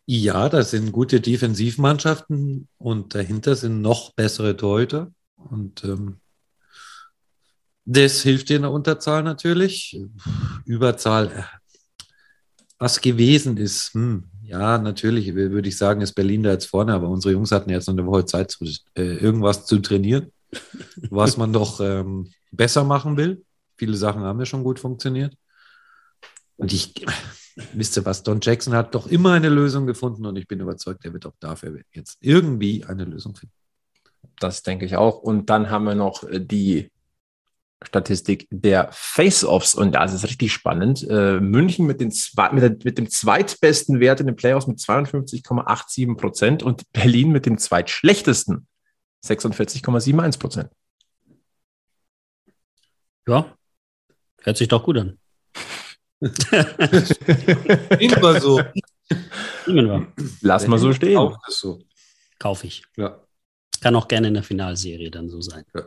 Ja, das sind gute Defensivmannschaften und dahinter sind noch bessere Torhüter. Und ähm, das hilft in der Unterzahl natürlich. Überzahl, äh, was gewesen ist, hm, ja, natürlich würde ich sagen, ist Berlin da jetzt vorne, aber unsere Jungs hatten jetzt noch eine Woche Zeit, zu, äh, irgendwas zu trainieren, was man doch ähm, besser machen will. Viele Sachen haben ja schon gut funktioniert. Und ich, wisst ihr was, Don Jackson hat doch immer eine Lösung gefunden und ich bin überzeugt, er wird auch dafür jetzt irgendwie eine Lösung finden. Das denke ich auch. Und dann haben wir noch äh, die Statistik der Face-Offs und da ist es richtig spannend. Äh, München mit, den zwei, mit, der, mit, dem zweitbesten Wert in den Playoffs mit 52,87 Prozent und Berlin mit dem zweitschlechtesten 46,71 Prozent. Ja, Hört sich doch gut an. Immer so. Lass mal so stehen. Auch das so. Kaufe ich. Ja. Kann auch gerne in der Finalserie dann so sein. Ja.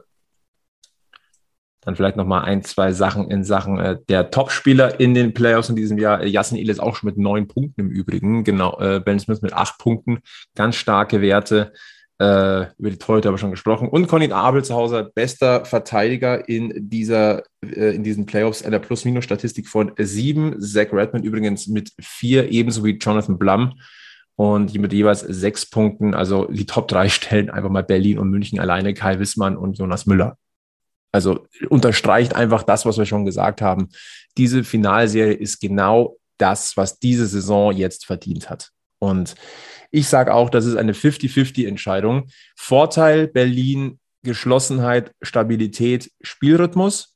Dann vielleicht noch mal ein, zwei Sachen in Sachen äh, der Topspieler in den Playoffs in diesem Jahr. Jassen Iles auch schon mit neun Punkten im Übrigen. Genau, äh, Ben Smith mit acht Punkten. Ganz starke Werte. Äh, über die Torhüter haben wir schon gesprochen. Und Conny Abelshauser, bester Verteidiger in dieser, äh, in diesen Playoffs, einer Plus-Minus-Statistik von sieben. Zach Redmond übrigens mit vier, ebenso wie Jonathan Blum. Und mit jeweils sechs Punkten, also die Top drei stellen einfach mal Berlin und München alleine, Kai Wissmann und Jonas Müller. Also unterstreicht einfach das, was wir schon gesagt haben. Diese Finalserie ist genau das, was diese Saison jetzt verdient hat. Und ich sage auch, das ist eine 50-50-Entscheidung. Vorteil Berlin, Geschlossenheit, Stabilität, Spielrhythmus.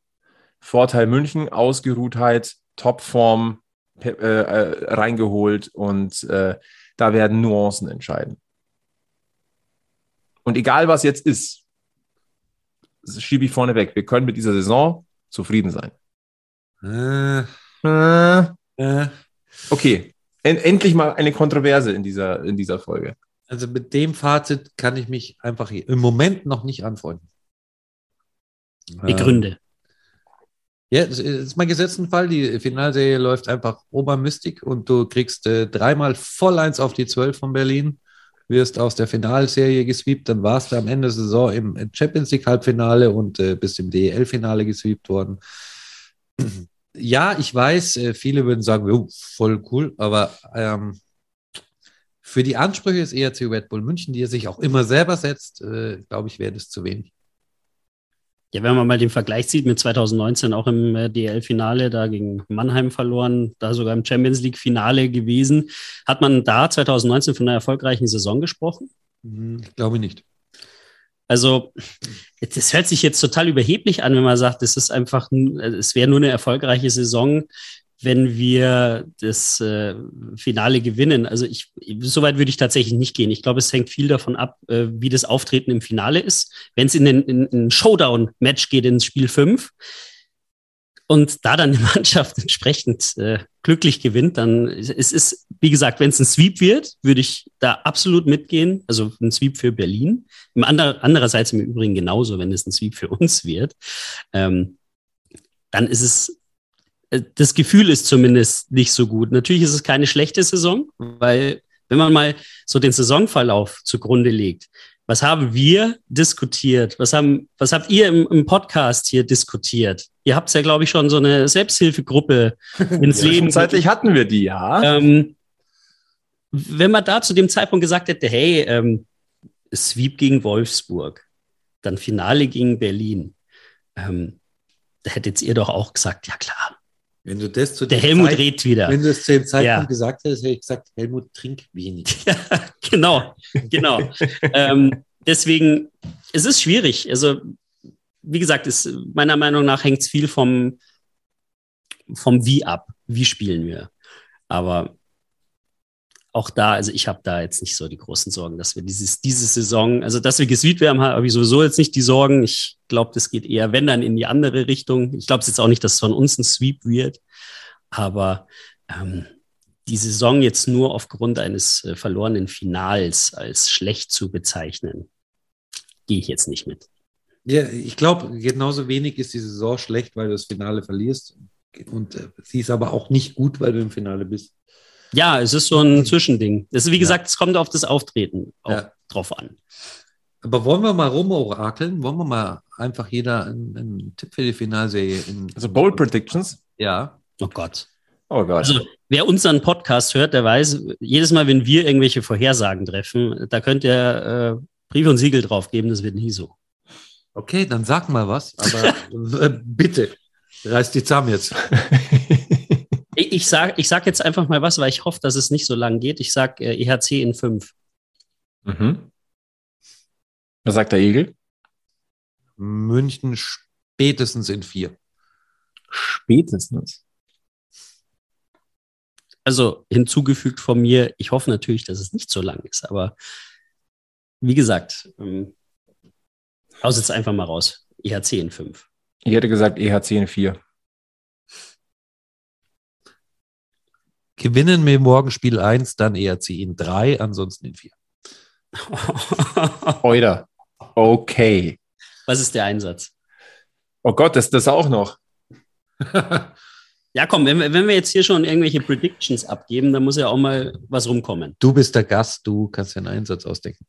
Vorteil München, Ausgeruhtheit, Topform äh, äh, reingeholt und äh, da werden Nuancen entscheiden. Und egal was jetzt ist, schiebe ich vorne weg. Wir können mit dieser Saison zufrieden sein. Äh, äh, äh. okay, endlich mal eine Kontroverse in dieser, in dieser Folge. Also mit dem Fazit kann ich mich einfach im Moment noch nicht anfreunden. Die Gründe. Ja, das ist mein gesetzten Fall. Die Finalserie läuft einfach obermüstig und du kriegst äh, dreimal voll eins auf die Zwölf von Berlin wirst aus der Finalserie gesweept, dann warst du am Ende der Saison im Champions League Halbfinale und äh, bist im DEL-Finale gesweept worden. Ja, ich weiß, äh, viele würden sagen, jo, voll cool, aber ähm, für die Ansprüche des ERC Red Bull München, die er sich auch immer selber setzt, äh, glaube ich, wäre das zu wenig. Ja, wenn man mal den Vergleich sieht mit 2019 auch im äh, DL-Finale, da gegen Mannheim verloren, da sogar im Champions League-Finale gewesen, hat man da 2019 von einer erfolgreichen Saison gesprochen? Hm, ich glaube nicht. Also, das hört sich jetzt total überheblich an, wenn man sagt, es ist einfach, es wäre nur eine erfolgreiche Saison, wenn wir das äh, Finale gewinnen. Also ich, so weit würde ich tatsächlich nicht gehen. Ich glaube, es hängt viel davon ab, äh, wie das Auftreten im Finale ist. Wenn es in ein Showdown-Match geht, ins Spiel 5, und da dann die Mannschaft entsprechend äh, glücklich gewinnt, dann es ist, wie gesagt, wenn es ein Sweep wird, würde ich da absolut mitgehen. Also ein Sweep für Berlin. Im Ander, andererseits im Übrigen genauso, wenn es ein Sweep für uns wird. Ähm, dann ist es das Gefühl ist zumindest nicht so gut. Natürlich ist es keine schlechte Saison, weil wenn man mal so den Saisonverlauf zugrunde legt, was haben wir diskutiert? Was, haben, was habt ihr im, im Podcast hier diskutiert? Ihr habt ja, glaube ich, schon so eine Selbsthilfegruppe ins Leben. Zeitlich hatten wir die, ja. Ähm, wenn man da zu dem Zeitpunkt gesagt hätte, hey, ähm, Sweep gegen Wolfsburg, dann Finale gegen Berlin, ähm, da hättet ihr doch auch gesagt, ja klar, wenn du das zu der Helmut Zeit, redet wieder. Wenn du es zu dem Zeitpunkt ja. gesagt hättest, hätte ich gesagt, Helmut, trink wenig. Ja, genau, genau. ähm, deswegen, es ist schwierig. Also, wie gesagt, ist, meiner Meinung nach hängt es viel vom, vom Wie ab. Wie spielen wir? Aber auch da, also ich habe da jetzt nicht so die großen Sorgen, dass wir dieses, diese Saison, also dass wir gesweet werden, habe ich sowieso jetzt nicht die Sorgen. Ich glaube, das geht eher, wenn dann in die andere Richtung. Ich glaube jetzt auch nicht, dass es von uns ein Sweep wird, aber ähm, die Saison jetzt nur aufgrund eines äh, verlorenen Finals als schlecht zu bezeichnen, gehe ich jetzt nicht mit. Ja, ich glaube, genauso wenig ist die Saison schlecht, weil du das Finale verlierst. Und äh, sie ist aber auch nicht gut, weil du im Finale bist. Ja, es ist so ein Zwischending. Es ist, wie gesagt, es kommt auf das Auftreten ja. drauf an. Aber wollen wir mal rumorakeln? Wollen wir mal einfach jeder einen, einen Tipp für die Finalserie? also Bold Predictions? Ja. Oh Gott. Oh Gott. Also, wer unseren Podcast hört, der weiß, jedes Mal, wenn wir irgendwelche Vorhersagen treffen, da könnt ihr äh, Brief und Siegel drauf geben, das wird nie so. Okay, dann sag mal was, aber äh, bitte, reiß die zusammen jetzt. Ich sage ich sag jetzt einfach mal was, weil ich hoffe, dass es nicht so lang geht. Ich sage äh, EHC in fünf. Mhm. Was sagt der Egel? München spätestens in vier. Spätestens. Also hinzugefügt von mir, ich hoffe natürlich, dass es nicht so lang ist, aber wie gesagt, ähm, haus jetzt einfach mal raus. EHC in fünf. Ich hätte gesagt EHC in vier. Gewinnen wir morgen Spiel 1, dann ERC in 3, ansonsten in 4. Oida. Okay. Was ist der Einsatz? Oh Gott, das das auch noch. ja, komm, wenn, wenn wir jetzt hier schon irgendwelche Predictions abgeben, dann muss ja auch mal was rumkommen. Du bist der Gast, du kannst ja einen Einsatz ausdenken.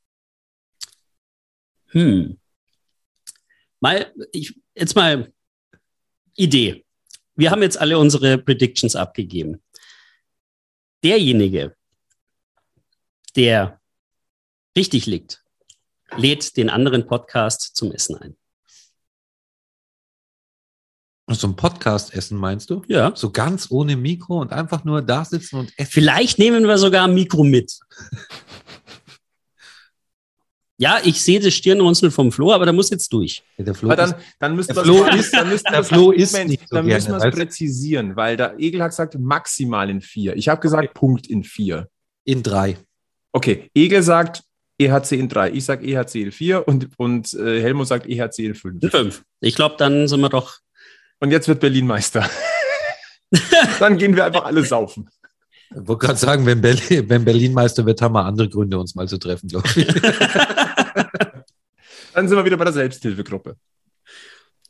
Hm. Mal, ich, jetzt mal Idee. Wir haben jetzt alle unsere Predictions abgegeben derjenige, der richtig liegt, lädt den anderen Podcast zum Essen ein. So ein Podcast-Essen meinst du? Ja. So ganz ohne Mikro und einfach nur da sitzen und essen. Vielleicht nehmen wir sogar ein Mikro mit. Ja, ich sehe das Stirnrunzeln vom Flo, aber da muss jetzt durch. Der Flo aber dann, Flo ist, dann müssen der Flo ist Moment, nicht so Dann müssen wir es präzisieren, weil der Egel hat gesagt maximal in vier. Ich habe gesagt okay. Punkt in vier. In drei. Okay, Egel sagt EHC in drei. Ich sage EHC in vier und, und äh, Helmut sagt EHC in fünf. In fünf. Ich glaube, dann sind wir doch. Und jetzt wird Berlin Meister. dann gehen wir einfach alle saufen. Ich wollte gerade sagen, wenn Berlin, wenn Berlin Meister wird, haben wir andere Gründe, uns mal zu treffen, glaube ich. Dann sind wir wieder bei der Selbsthilfegruppe.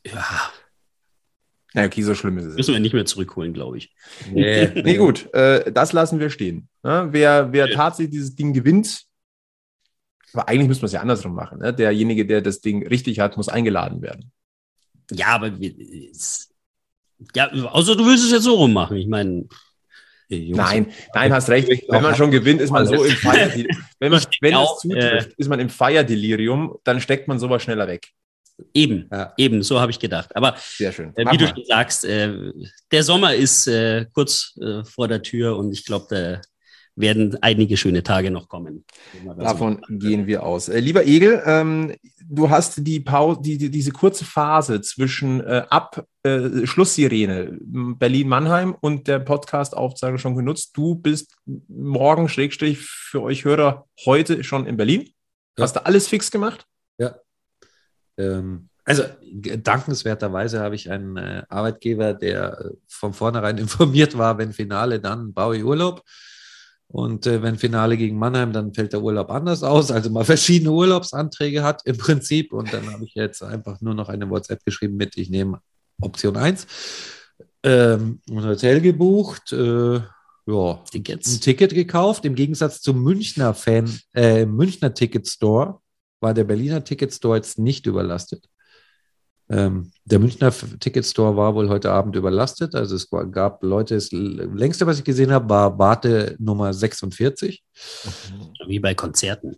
Ja. Na, okay, so schlimm ist es. Müssen wir nicht mehr zurückholen, glaube ich. Nee, nee gut, äh, das lassen wir stehen. Ja, wer wer ja. tatsächlich dieses Ding gewinnt, Aber eigentlich müsste man es ja andersrum machen. Ne? Derjenige, der das Ding richtig hat, muss eingeladen werden. Ja, aber wir, ja, außer du willst es jetzt so rummachen. Ich meine. Nein, nein, hast recht. Wenn man schon gewinnt, ist man so im Feierdelirium. Wenn, man, wenn es zutrifft, äh, ist man im Feierdelirium, dann steckt man sowas schneller weg. Eben, ja. eben, so habe ich gedacht. Aber Sehr schön. Äh, wie du schon sagst, äh, der Sommer ist äh, kurz äh, vor der Tür und ich glaube, da werden einige schöne Tage noch kommen. Davon so gehen wir aus. Äh, lieber Egel, ähm, du hast die, Pause, die, die, diese kurze Phase zwischen äh, Ab Schlusssirene Berlin-Mannheim und der Podcast-Aufzeichnung schon genutzt. Du bist morgen, Schrägstrich, für euch Hörer heute schon in Berlin. Ja. Hast du alles fix gemacht? Ja, ähm, also dankenswerterweise habe ich einen äh, Arbeitgeber, der äh, von vornherein informiert war, wenn Finale, dann baue ich Urlaub. Und äh, wenn Finale gegen Mannheim, dann fällt der Urlaub anders aus. Also mal verschiedene Urlaubsanträge hat im Prinzip. Und dann habe ich jetzt einfach nur noch eine WhatsApp geschrieben mit, ich nehme Option 1. Ähm, ein Hotel gebucht, äh, ja, Tickets. ein Ticket gekauft. Im Gegensatz zum Münchner Fan, äh, Münchner Ticket Store war der Berliner Ticketstore jetzt nicht überlastet. Ähm, der Münchner Ticketstore war wohl heute Abend überlastet. Also es gab Leute, das längste, was ich gesehen habe, war Warte Nummer 46. Wie bei Konzerten.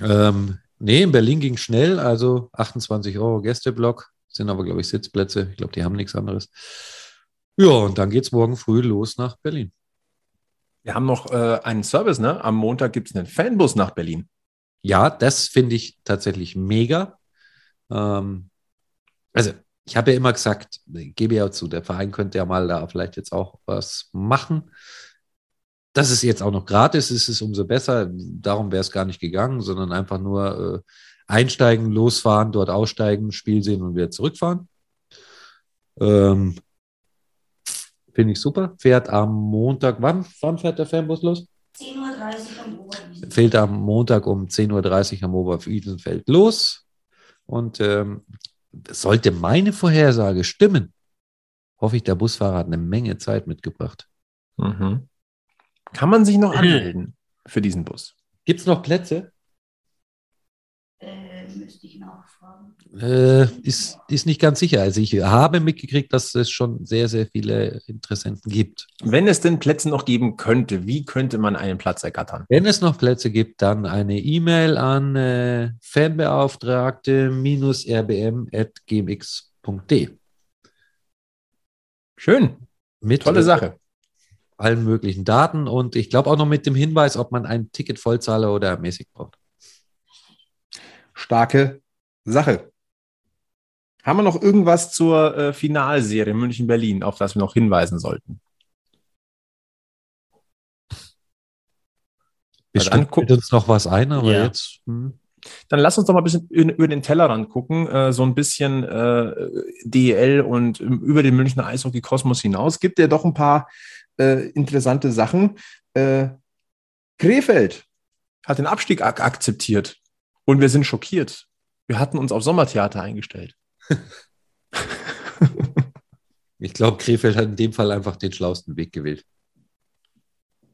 Ähm, nee, in Berlin ging schnell, also 28 Euro Gästeblock, sind aber, glaube ich, Sitzplätze. Ich glaube, die haben nichts anderes. Ja, und dann geht es morgen früh los nach Berlin. Wir haben noch äh, einen Service, ne? Am Montag gibt es einen Fanbus nach Berlin ja, das finde ich tatsächlich mega. Ähm, also, ich habe ja immer gesagt, gebe ja zu, der Verein könnte ja mal da vielleicht jetzt auch was machen. Dass es jetzt auch noch gratis ist, ist umso besser. Darum wäre es gar nicht gegangen, sondern einfach nur äh, einsteigen, losfahren, dort aussteigen, Spiel sehen und wieder zurückfahren. Ähm, Finde ich super. Fährt am Montag, wann, wann fährt der Fernbus los? 10.30 Uhr am Oberwiesenfeld. Fällt am Montag um 10.30 Uhr am Oberwiesenfeld los. Und ähm, sollte meine Vorhersage stimmen, hoffe ich, der Busfahrer hat eine Menge Zeit mitgebracht. Mhm. Kann man sich noch anmelden für diesen Bus? Gibt es noch Plätze? Müsste ich nachfragen. Äh, ist, ist nicht ganz sicher. Also ich habe mitgekriegt, dass es schon sehr, sehr viele Interessenten gibt. Wenn es denn Plätze noch geben könnte, wie könnte man einen Platz ergattern? Wenn es noch Plätze gibt, dann eine E-Mail an äh, fanbeauftragte-rbm.gmx.de. Schön. Mit Tolle Sache. Allen möglichen Daten und ich glaube auch noch mit dem Hinweis, ob man ein Ticket Vollzahler oder mäßig braucht. Starke Sache. Haben wir noch irgendwas zur äh, Finalserie München-Berlin, auf das wir noch hinweisen sollten? Bestimmt fällt uns noch was ein, aber ja. jetzt. Hm. Dann lass uns doch mal ein bisschen über den Tellerrand gucken, äh, so ein bisschen äh, DEL und über den Münchner Eishockey-Kosmos hinaus. Gibt ja doch ein paar äh, interessante Sachen. Äh, Krefeld hat den Abstieg ak akzeptiert und wir sind schockiert. Wir hatten uns auf Sommertheater eingestellt. ich glaube, Krefeld hat in dem Fall einfach den schlauesten Weg gewählt.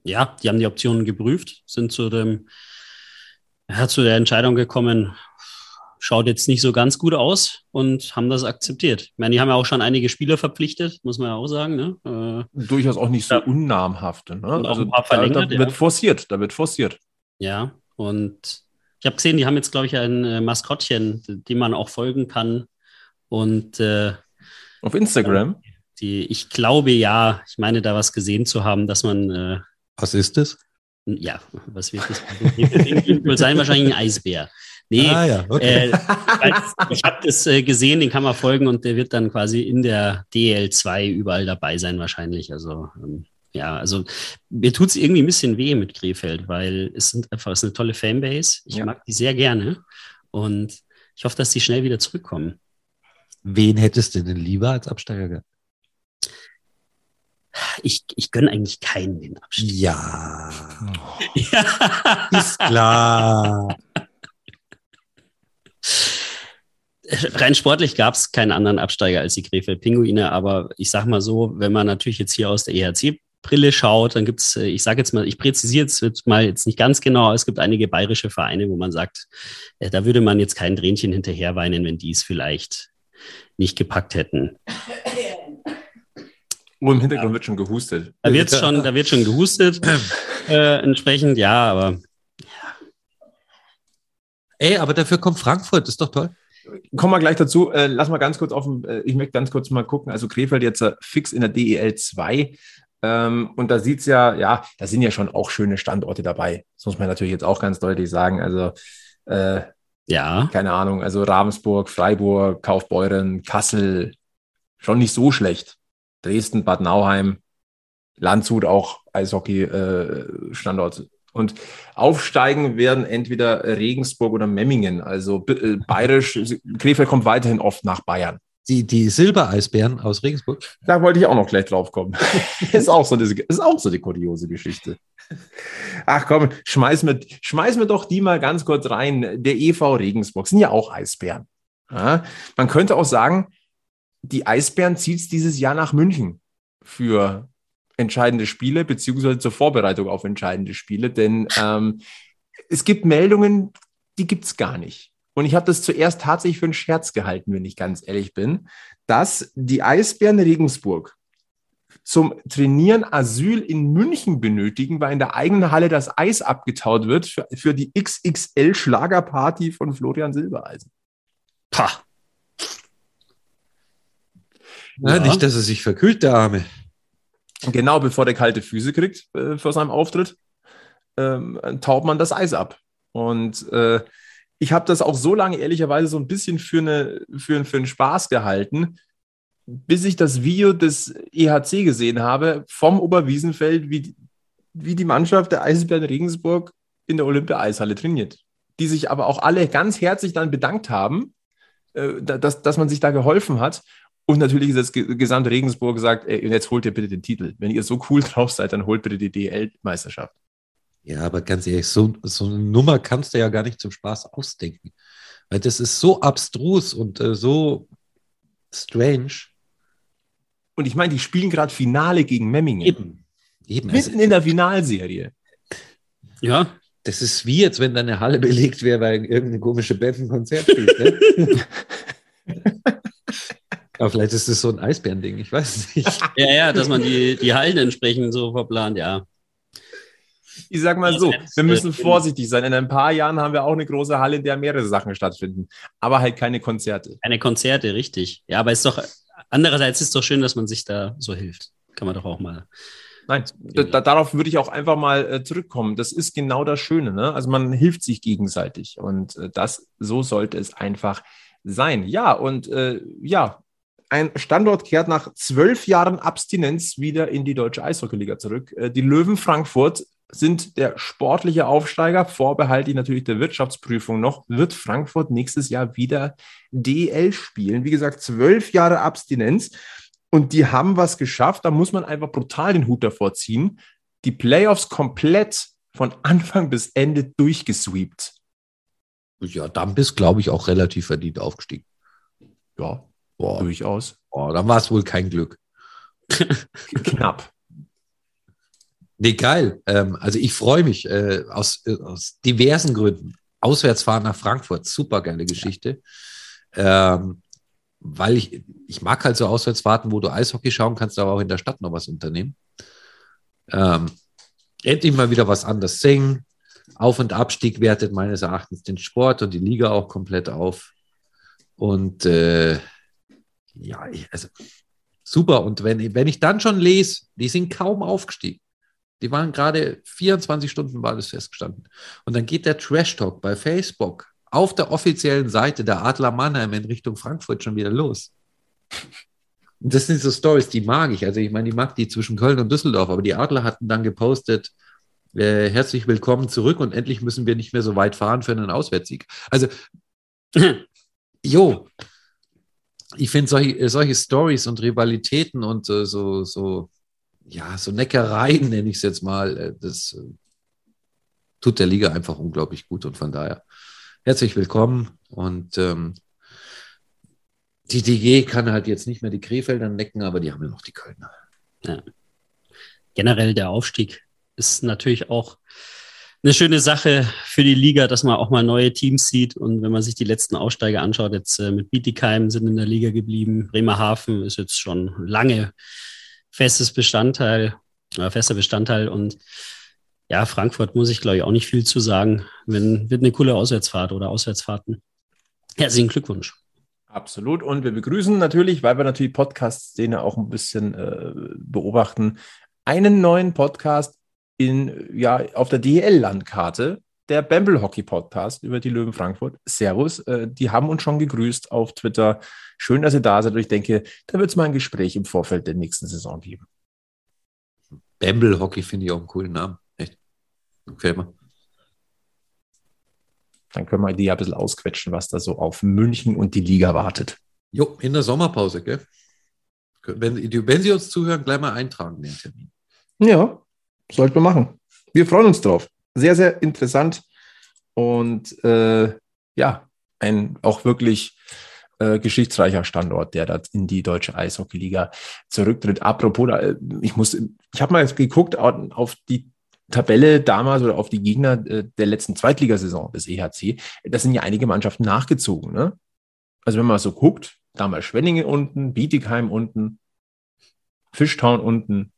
Ja, die haben die Optionen geprüft, sind zu dem, ja, zu der Entscheidung gekommen, schaut jetzt nicht so ganz gut aus und haben das akzeptiert. Ich meine, die haben ja auch schon einige Spieler verpflichtet, muss man ja auch sagen. Ne? Äh, Durchaus auch nicht so ja. unnamhafte. Ne? Also ein paar verlängert, da, da wird ja. forciert, da wird forciert. Ja, und ich habe gesehen, die haben jetzt, glaube ich, ein äh, Maskottchen, dem man auch folgen kann. Und äh, auf Instagram? Die, ich glaube ja, ich meine da was gesehen zu haben, dass man. Äh, was ist das? Ja, was wird das? Wird sein wahrscheinlich ein Eisbär. Nee, ah, ja, okay. äh, ich habe das äh, gesehen, den kann man folgen und der wird dann quasi in der DL2 überall dabei sein wahrscheinlich. Also ähm, ja, also mir tut es irgendwie ein bisschen weh mit Krefeld, weil es sind einfach es ist eine tolle Fanbase. Ich ja. mag die sehr gerne und ich hoffe, dass die schnell wieder zurückkommen. Wen hättest du denn lieber als Absteiger gehabt? Ich, ich gönne eigentlich keinen den Abstieg. Ja. ja. Ist klar. Rein sportlich gab es keinen anderen Absteiger als die Krefeld Pinguine, aber ich sag mal so, wenn man natürlich jetzt hier aus der EHC Brille schaut, dann gibt es, äh, ich sage jetzt mal, ich präzisiere es mal jetzt nicht ganz genau, es gibt einige bayerische Vereine, wo man sagt, äh, da würde man jetzt kein Tränchen hinterher weinen, wenn die es vielleicht nicht gepackt hätten. Oh, im Hintergrund ja. wird schon gehustet. Da, wird's schon, da wird schon gehustet. äh, entsprechend, ja, aber. Ja. Ey, aber dafür kommt Frankfurt, das ist doch toll. Kommen wir gleich dazu. Äh, lass mal ganz kurz offen, äh, ich möchte ganz kurz mal gucken. Also Krefeld jetzt äh, fix in der DEL 2. Ähm, und da sieht es ja, ja, da sind ja schon auch schöne Standorte dabei. Das muss man natürlich jetzt auch ganz deutlich sagen. Also, äh, ja. Keine Ahnung, also Ravensburg, Freiburg, Kaufbeuren, Kassel, schon nicht so schlecht. Dresden, Bad Nauheim, Landshut auch Eishockey-Standort. Äh, und aufsteigen werden entweder Regensburg oder Memmingen. Also äh, bayerisch, Krefeld kommt weiterhin oft nach Bayern. Die, die Silbereisbären aus Regensburg? Da wollte ich auch noch gleich drauf kommen. ist, auch so eine, ist auch so eine kuriose Geschichte. Ach komm, schmeiß mir, schmeiß mir doch die mal ganz kurz rein. Der EV Regensburg sind ja auch Eisbären. Ja, man könnte auch sagen, die Eisbären zieht es dieses Jahr nach München für entscheidende Spiele, beziehungsweise zur Vorbereitung auf entscheidende Spiele, denn ähm, es gibt Meldungen, die gibt es gar nicht. Und ich habe das zuerst tatsächlich für einen Scherz gehalten, wenn ich ganz ehrlich bin, dass die Eisbären Regensburg zum Trainieren Asyl in München benötigen, weil in der eigenen Halle das Eis abgetaut wird für, für die XXL-Schlagerparty von Florian Silbereisen. Pah. Ja, Nicht, dass er sich verkühlt, der Arme. Genau bevor der kalte Füße kriegt äh, vor seinem Auftritt, ähm, taut man das Eis ab. Und äh, ich habe das auch so lange ehrlicherweise so ein bisschen für, eine, für, für einen Spaß gehalten, bis ich das Video des EHC gesehen habe vom Oberwiesenfeld, wie, wie die Mannschaft der Eisbären Regensburg in der Olympia-Eishalle trainiert. Die sich aber auch alle ganz herzlich dann bedankt haben, äh, dass, dass man sich da geholfen hat. Und natürlich ist das gesamte Regensburg gesagt, ey, jetzt holt ihr bitte den Titel. Wenn ihr so cool drauf seid, dann holt bitte die DL-Meisterschaft. Ja, aber ganz ehrlich, so, so eine Nummer kannst du ja gar nicht zum Spaß ausdenken. Weil das ist so abstrus und äh, so strange. Und ich meine, die spielen gerade Finale gegen Memmingen. Eben. Eben. Mitten also, in der Finalserie. Ja. Das ist wie jetzt, wenn deine Halle belegt wäre, weil irgendeine komische Band ein Konzert spielt. Ne? Aber vielleicht ist das so ein Eisbärending, ich weiß nicht. ja, ja, dass man die, die Hallen entsprechend so verplant, ja. Ich sag mal so, wir müssen vorsichtig sein. In ein paar Jahren haben wir auch eine große Halle, in der mehrere Sachen stattfinden, aber halt keine Konzerte. Keine Konzerte, richtig. Ja, aber es ist doch, andererseits ist es doch schön, dass man sich da so hilft. Kann man doch auch mal. Nein, da, darauf würde ich auch einfach mal äh, zurückkommen. Das ist genau das Schöne. Ne? Also man hilft sich gegenseitig und äh, das, so sollte es einfach sein. Ja, und äh, ja, ein Standort kehrt nach zwölf Jahren Abstinenz wieder in die deutsche Eishockeyliga zurück. Äh, die Löwen Frankfurt sind der sportliche Aufsteiger, vorbehaltlich natürlich der Wirtschaftsprüfung noch, wird Frankfurt nächstes Jahr wieder DL spielen. Wie gesagt, zwölf Jahre Abstinenz und die haben was geschafft. Da muss man einfach brutal den Hut davor ziehen. Die Playoffs komplett von Anfang bis Ende durchgesweept. Ja, dann bist, glaube ich, auch relativ verdient aufgestiegen. Ja, Boah. durchaus. Boah, dann war es wohl kein Glück. Knapp. Nee, geil. Ähm, also ich freue mich äh, aus, äh, aus diversen Gründen. Auswärtsfahren nach Frankfurt, super geile Geschichte. Ja. Ähm, weil ich, ich mag halt so Auswärtsfahrten, wo du Eishockey schauen kannst, aber auch in der Stadt noch was unternehmen. Ähm, endlich mal wieder was anderes singen. Auf- und Abstieg wertet meines Erachtens den Sport und die Liga auch komplett auf. Und äh, ja, ich, also super. Und wenn, wenn ich dann schon lese, die sind kaum aufgestiegen. Die waren gerade 24 Stunden war das festgestanden. Und dann geht der Trash Talk bei Facebook auf der offiziellen Seite der Adler Mannheim in Richtung Frankfurt schon wieder los. Und das sind so Stories, die mag ich. Also ich meine, die mag die zwischen Köln und Düsseldorf, aber die Adler hatten dann gepostet, äh, herzlich willkommen zurück und endlich müssen wir nicht mehr so weit fahren für einen Auswärtssieg. Also, jo, ich finde solche, solche Stories und Rivalitäten und äh, so, so ja, so Neckereien nenne ich es jetzt mal, äh, das äh, tut der Liga einfach unglaublich gut und von daher herzlich willkommen und ähm, die DG kann halt jetzt nicht mehr die Krefelder necken, aber die haben ja noch die Kölner. Ja. generell der Aufstieg ist natürlich auch eine schöne Sache für die Liga, dass man auch mal neue Teams sieht. Und wenn man sich die letzten Aussteiger anschaut, jetzt äh, mit Bietigheim sind in der Liga geblieben. Bremerhaven ist jetzt schon lange festes Bestandteil, äh, fester Bestandteil. Und ja, Frankfurt muss ich, glaube ich, auch nicht viel zu sagen. Wenn, wird eine coole Auswärtsfahrt oder Auswärtsfahrten. Herzlichen Glückwunsch. Absolut. Und wir begrüßen natürlich, weil wir natürlich Podcast-Szene auch ein bisschen äh, beobachten, einen neuen Podcast in, ja, auf der DEL-Landkarte, der Bamble Hockey Podcast über die Löwen Frankfurt. Servus, äh, die haben uns schon gegrüßt auf Twitter. Schön, dass ihr da seid. Und ich denke, da wird es mal ein Gespräch im Vorfeld der nächsten Saison geben. Bamble Hockey finde ich auch einen coolen Namen. Echt. Gefällt mir. Dann können wir die ja ein bisschen ausquetschen, was da so auf München und die Liga wartet. Jo, in der Sommerpause, gell? Wenn, wenn Sie uns zuhören, gleich mal eintragen den Termin. Ja, sollte man machen. Wir freuen uns drauf. Sehr, sehr interessant und äh, ja, ein auch wirklich äh, geschichtsreicher Standort, der da in die deutsche Eishockeyliga zurücktritt. Apropos, äh, ich muss, ich habe mal geguckt auf die Tabelle damals oder auf die Gegner äh, der letzten Zweitligasaison des EHC. Da sind ja einige Mannschaften nachgezogen. Ne? Also wenn man so guckt, damals Schwenningen unten, Bietigheim unten, Fischtown unten,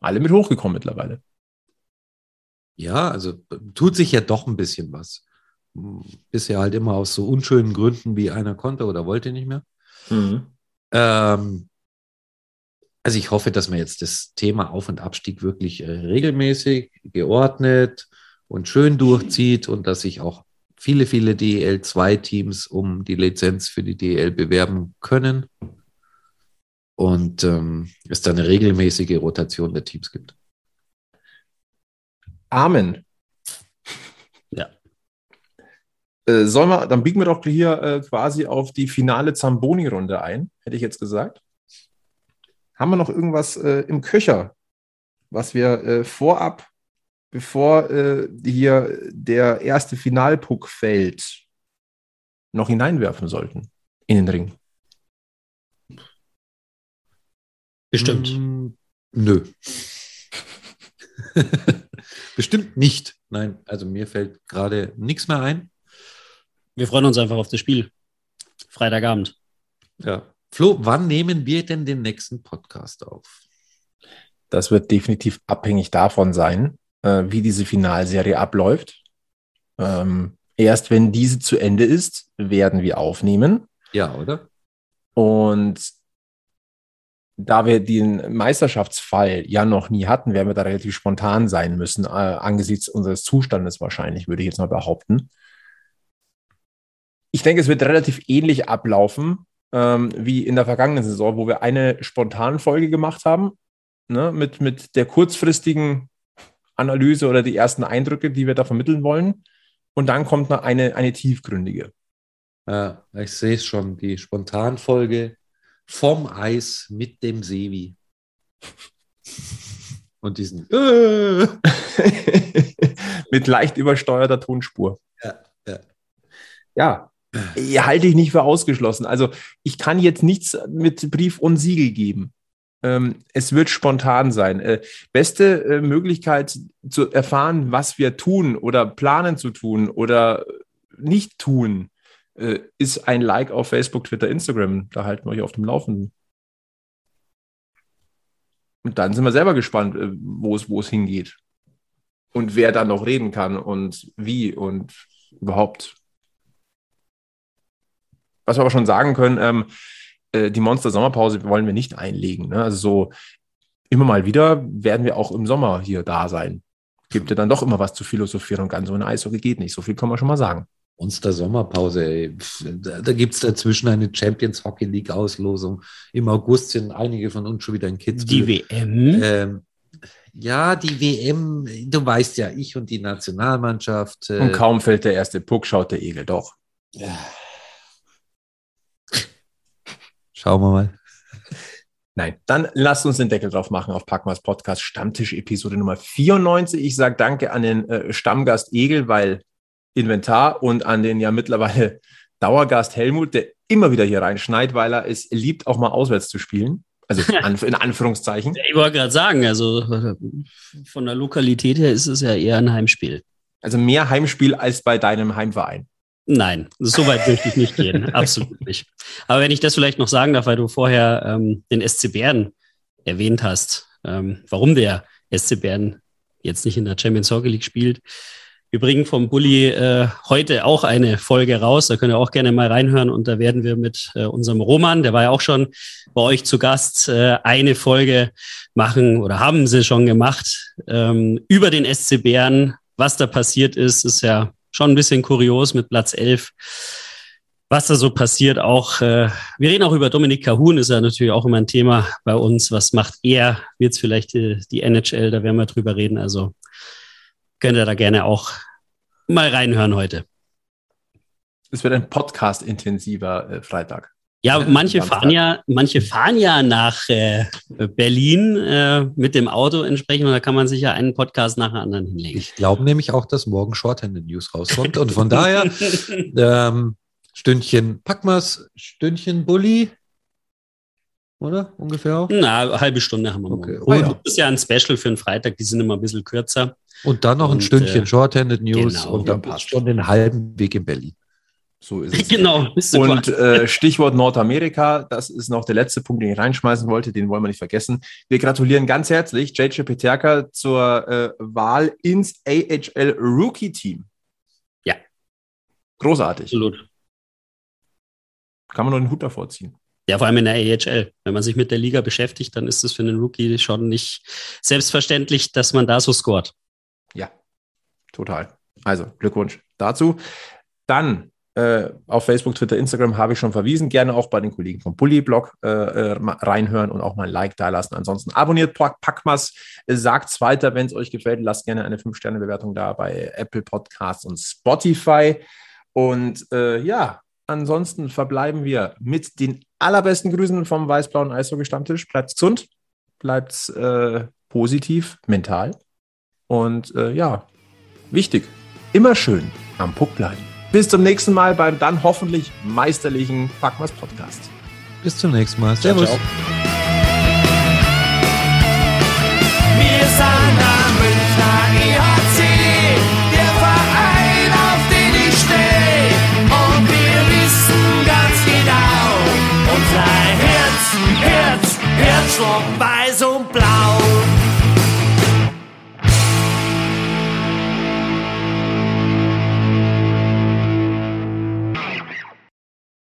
alle mit hochgekommen mittlerweile. Ja, also tut sich ja doch ein bisschen was. Bisher halt immer aus so unschönen Gründen, wie einer konnte oder wollte nicht mehr. Mhm. Ähm, also ich hoffe, dass man jetzt das Thema Auf- und Abstieg wirklich äh, regelmäßig, geordnet und schön durchzieht und dass sich auch viele, viele DEL-2-Teams um die Lizenz für die DEL bewerben können und ähm, es da eine regelmäßige Rotation der Teams gibt. Amen. Ja. Äh, sollen wir, dann biegen wir doch hier äh, quasi auf die finale Zamboni-Runde ein, hätte ich jetzt gesagt. Haben wir noch irgendwas äh, im Köcher, was wir äh, vorab, bevor äh, hier der erste Finalpuck fällt, noch hineinwerfen sollten in den Ring? Bestimmt. Mm, nö. Bestimmt nicht. Nein, also mir fällt gerade nichts mehr ein. Wir freuen uns einfach auf das Spiel. Freitagabend. Ja. Flo, wann nehmen wir denn den nächsten Podcast auf? Das wird definitiv abhängig davon sein, äh, wie diese Finalserie abläuft. Ähm, erst wenn diese zu Ende ist, werden wir aufnehmen. Ja, oder? Und da wir den Meisterschaftsfall ja noch nie hatten, werden wir da relativ spontan sein müssen, äh, angesichts unseres Zustandes wahrscheinlich, würde ich jetzt mal behaupten. Ich denke, es wird relativ ähnlich ablaufen ähm, wie in der vergangenen Saison, wo wir eine Spontanfolge gemacht haben, ne, mit, mit der kurzfristigen Analyse oder die ersten Eindrücke, die wir da vermitteln wollen. Und dann kommt noch eine, eine tiefgründige. Ja, ich sehe es schon, die Spontanfolge vom Eis mit dem Sevi. Und diesen äh. mit leicht übersteuerter Tonspur. Ja, ja. ja, halte ich nicht für ausgeschlossen. Also ich kann jetzt nichts mit Brief und Siegel geben. Ähm, es wird spontan sein. Äh, beste äh, Möglichkeit zu erfahren, was wir tun oder planen zu tun oder nicht tun, äh, ist ein Like auf Facebook, Twitter, Instagram. Da halten wir euch auf dem Laufenden. Und dann sind wir selber gespannt, äh, wo es, wo es hingeht. Und wer da noch reden kann und wie und überhaupt. Was wir aber schon sagen können, ähm, äh, die Monster-Sommerpause wollen wir nicht einlegen. Ne? Also so immer mal wieder werden wir auch im Sommer hier da sein. Gibt ja dann doch immer was zu philosophieren und ganz ohne Eishockey geht nicht. So viel kann man schon mal sagen. Monster Sommerpause, ey. Da, gibt es dazwischen eine Champions Hockey League Auslosung. Im August sind einige von uns schon wieder in Kitzbühel. Die WM? Ähm, ja, die WM, du weißt ja, ich und die Nationalmannschaft. Äh, und kaum fällt der erste Puck, schaut der Egel doch. Ja. Schauen wir mal. Nein, dann lasst uns den Deckel drauf machen auf Packmas Podcast Stammtisch Episode Nummer 94. Ich sage danke an den äh, Stammgast Egel, weil Inventar und an den ja mittlerweile Dauergast Helmut, der immer wieder hier reinschneit, weil er es liebt, auch mal auswärts zu spielen. Also in Anführungszeichen. Ich wollte gerade sagen, also von der Lokalität her ist es ja eher ein Heimspiel. Also mehr Heimspiel als bei deinem Heimverein. Nein, so weit möchte ich nicht gehen. Absolut nicht. Aber wenn ich das vielleicht noch sagen darf, weil du vorher ähm, den SC Bern erwähnt hast, ähm, warum der SC Bern jetzt nicht in der Champions Hockey League spielt. Wir bringen vom Bulli äh, heute auch eine Folge raus. Da könnt ihr auch gerne mal reinhören. Und da werden wir mit äh, unserem Roman, der war ja auch schon bei euch zu Gast, äh, eine Folge machen oder haben sie schon gemacht ähm, über den SC Bern. Was da passiert ist, ist ja schon ein bisschen kurios mit Platz 11 was da so passiert. Auch äh, wir reden auch über Dominik Kahun, ist ja natürlich auch immer ein Thema bei uns. Was macht er? Wird es vielleicht die, die, NHL? Da werden wir drüber reden. Also könnt ihr da gerne auch mal reinhören heute. Es wird ein Podcast-intensiver äh, Freitag. Ja, manche fahren ja, manche fahren ja nach äh, Berlin äh, mit dem Auto entsprechend und da kann man sich ja einen Podcast nach dem anderen hinlegen. Ich glaube nämlich auch, dass morgen Shorthanded News rauskommt und von daher ähm, Stündchen Packmas, Stündchen Bulli. Oder ungefähr auch? Na, eine halbe Stunde haben wir okay. Und ah, ja. das ist ja ein Special für einen Freitag, die sind immer ein bisschen kürzer. Und dann noch ein und, Stündchen äh, Shorthanded News genau. und dann passt schon den halben Weg in Berlin. So ist es. Genau. Und äh, Stichwort Nordamerika, das ist noch der letzte Punkt, den ich reinschmeißen wollte, den wollen wir nicht vergessen. Wir gratulieren ganz herzlich JJ Peterka zur äh, Wahl ins AHL Rookie Team. Ja. Großartig. Absolut kann man nur den Hut davor ziehen. Ja, vor allem in der AHL. Wenn man sich mit der Liga beschäftigt, dann ist es für einen Rookie schon nicht selbstverständlich, dass man da so scoret. Ja, total. Also Glückwunsch dazu. Dann äh, auf Facebook, Twitter, Instagram habe ich schon verwiesen. Gerne auch bei den Kollegen vom Bully-Blog äh, äh reinhören und auch mal ein Like da lassen. Ansonsten abonniert Packmas, sagt es weiter, wenn es euch gefällt. Lasst gerne eine 5-Sterne-Bewertung da bei Apple Podcasts und Spotify. Und äh, ja, Ansonsten verbleiben wir mit den allerbesten Grüßen vom weiß-blauen Eishockey-Stammtisch. Bleibt gesund, bleibt äh, positiv, mental. Und äh, ja, wichtig, immer schön am Puck bleiben. Bis zum nächsten Mal beim dann hoffentlich meisterlichen Packmas Podcast. Bis zum nächsten Mal. Servus. Ciao, ciao. Herzschlag bei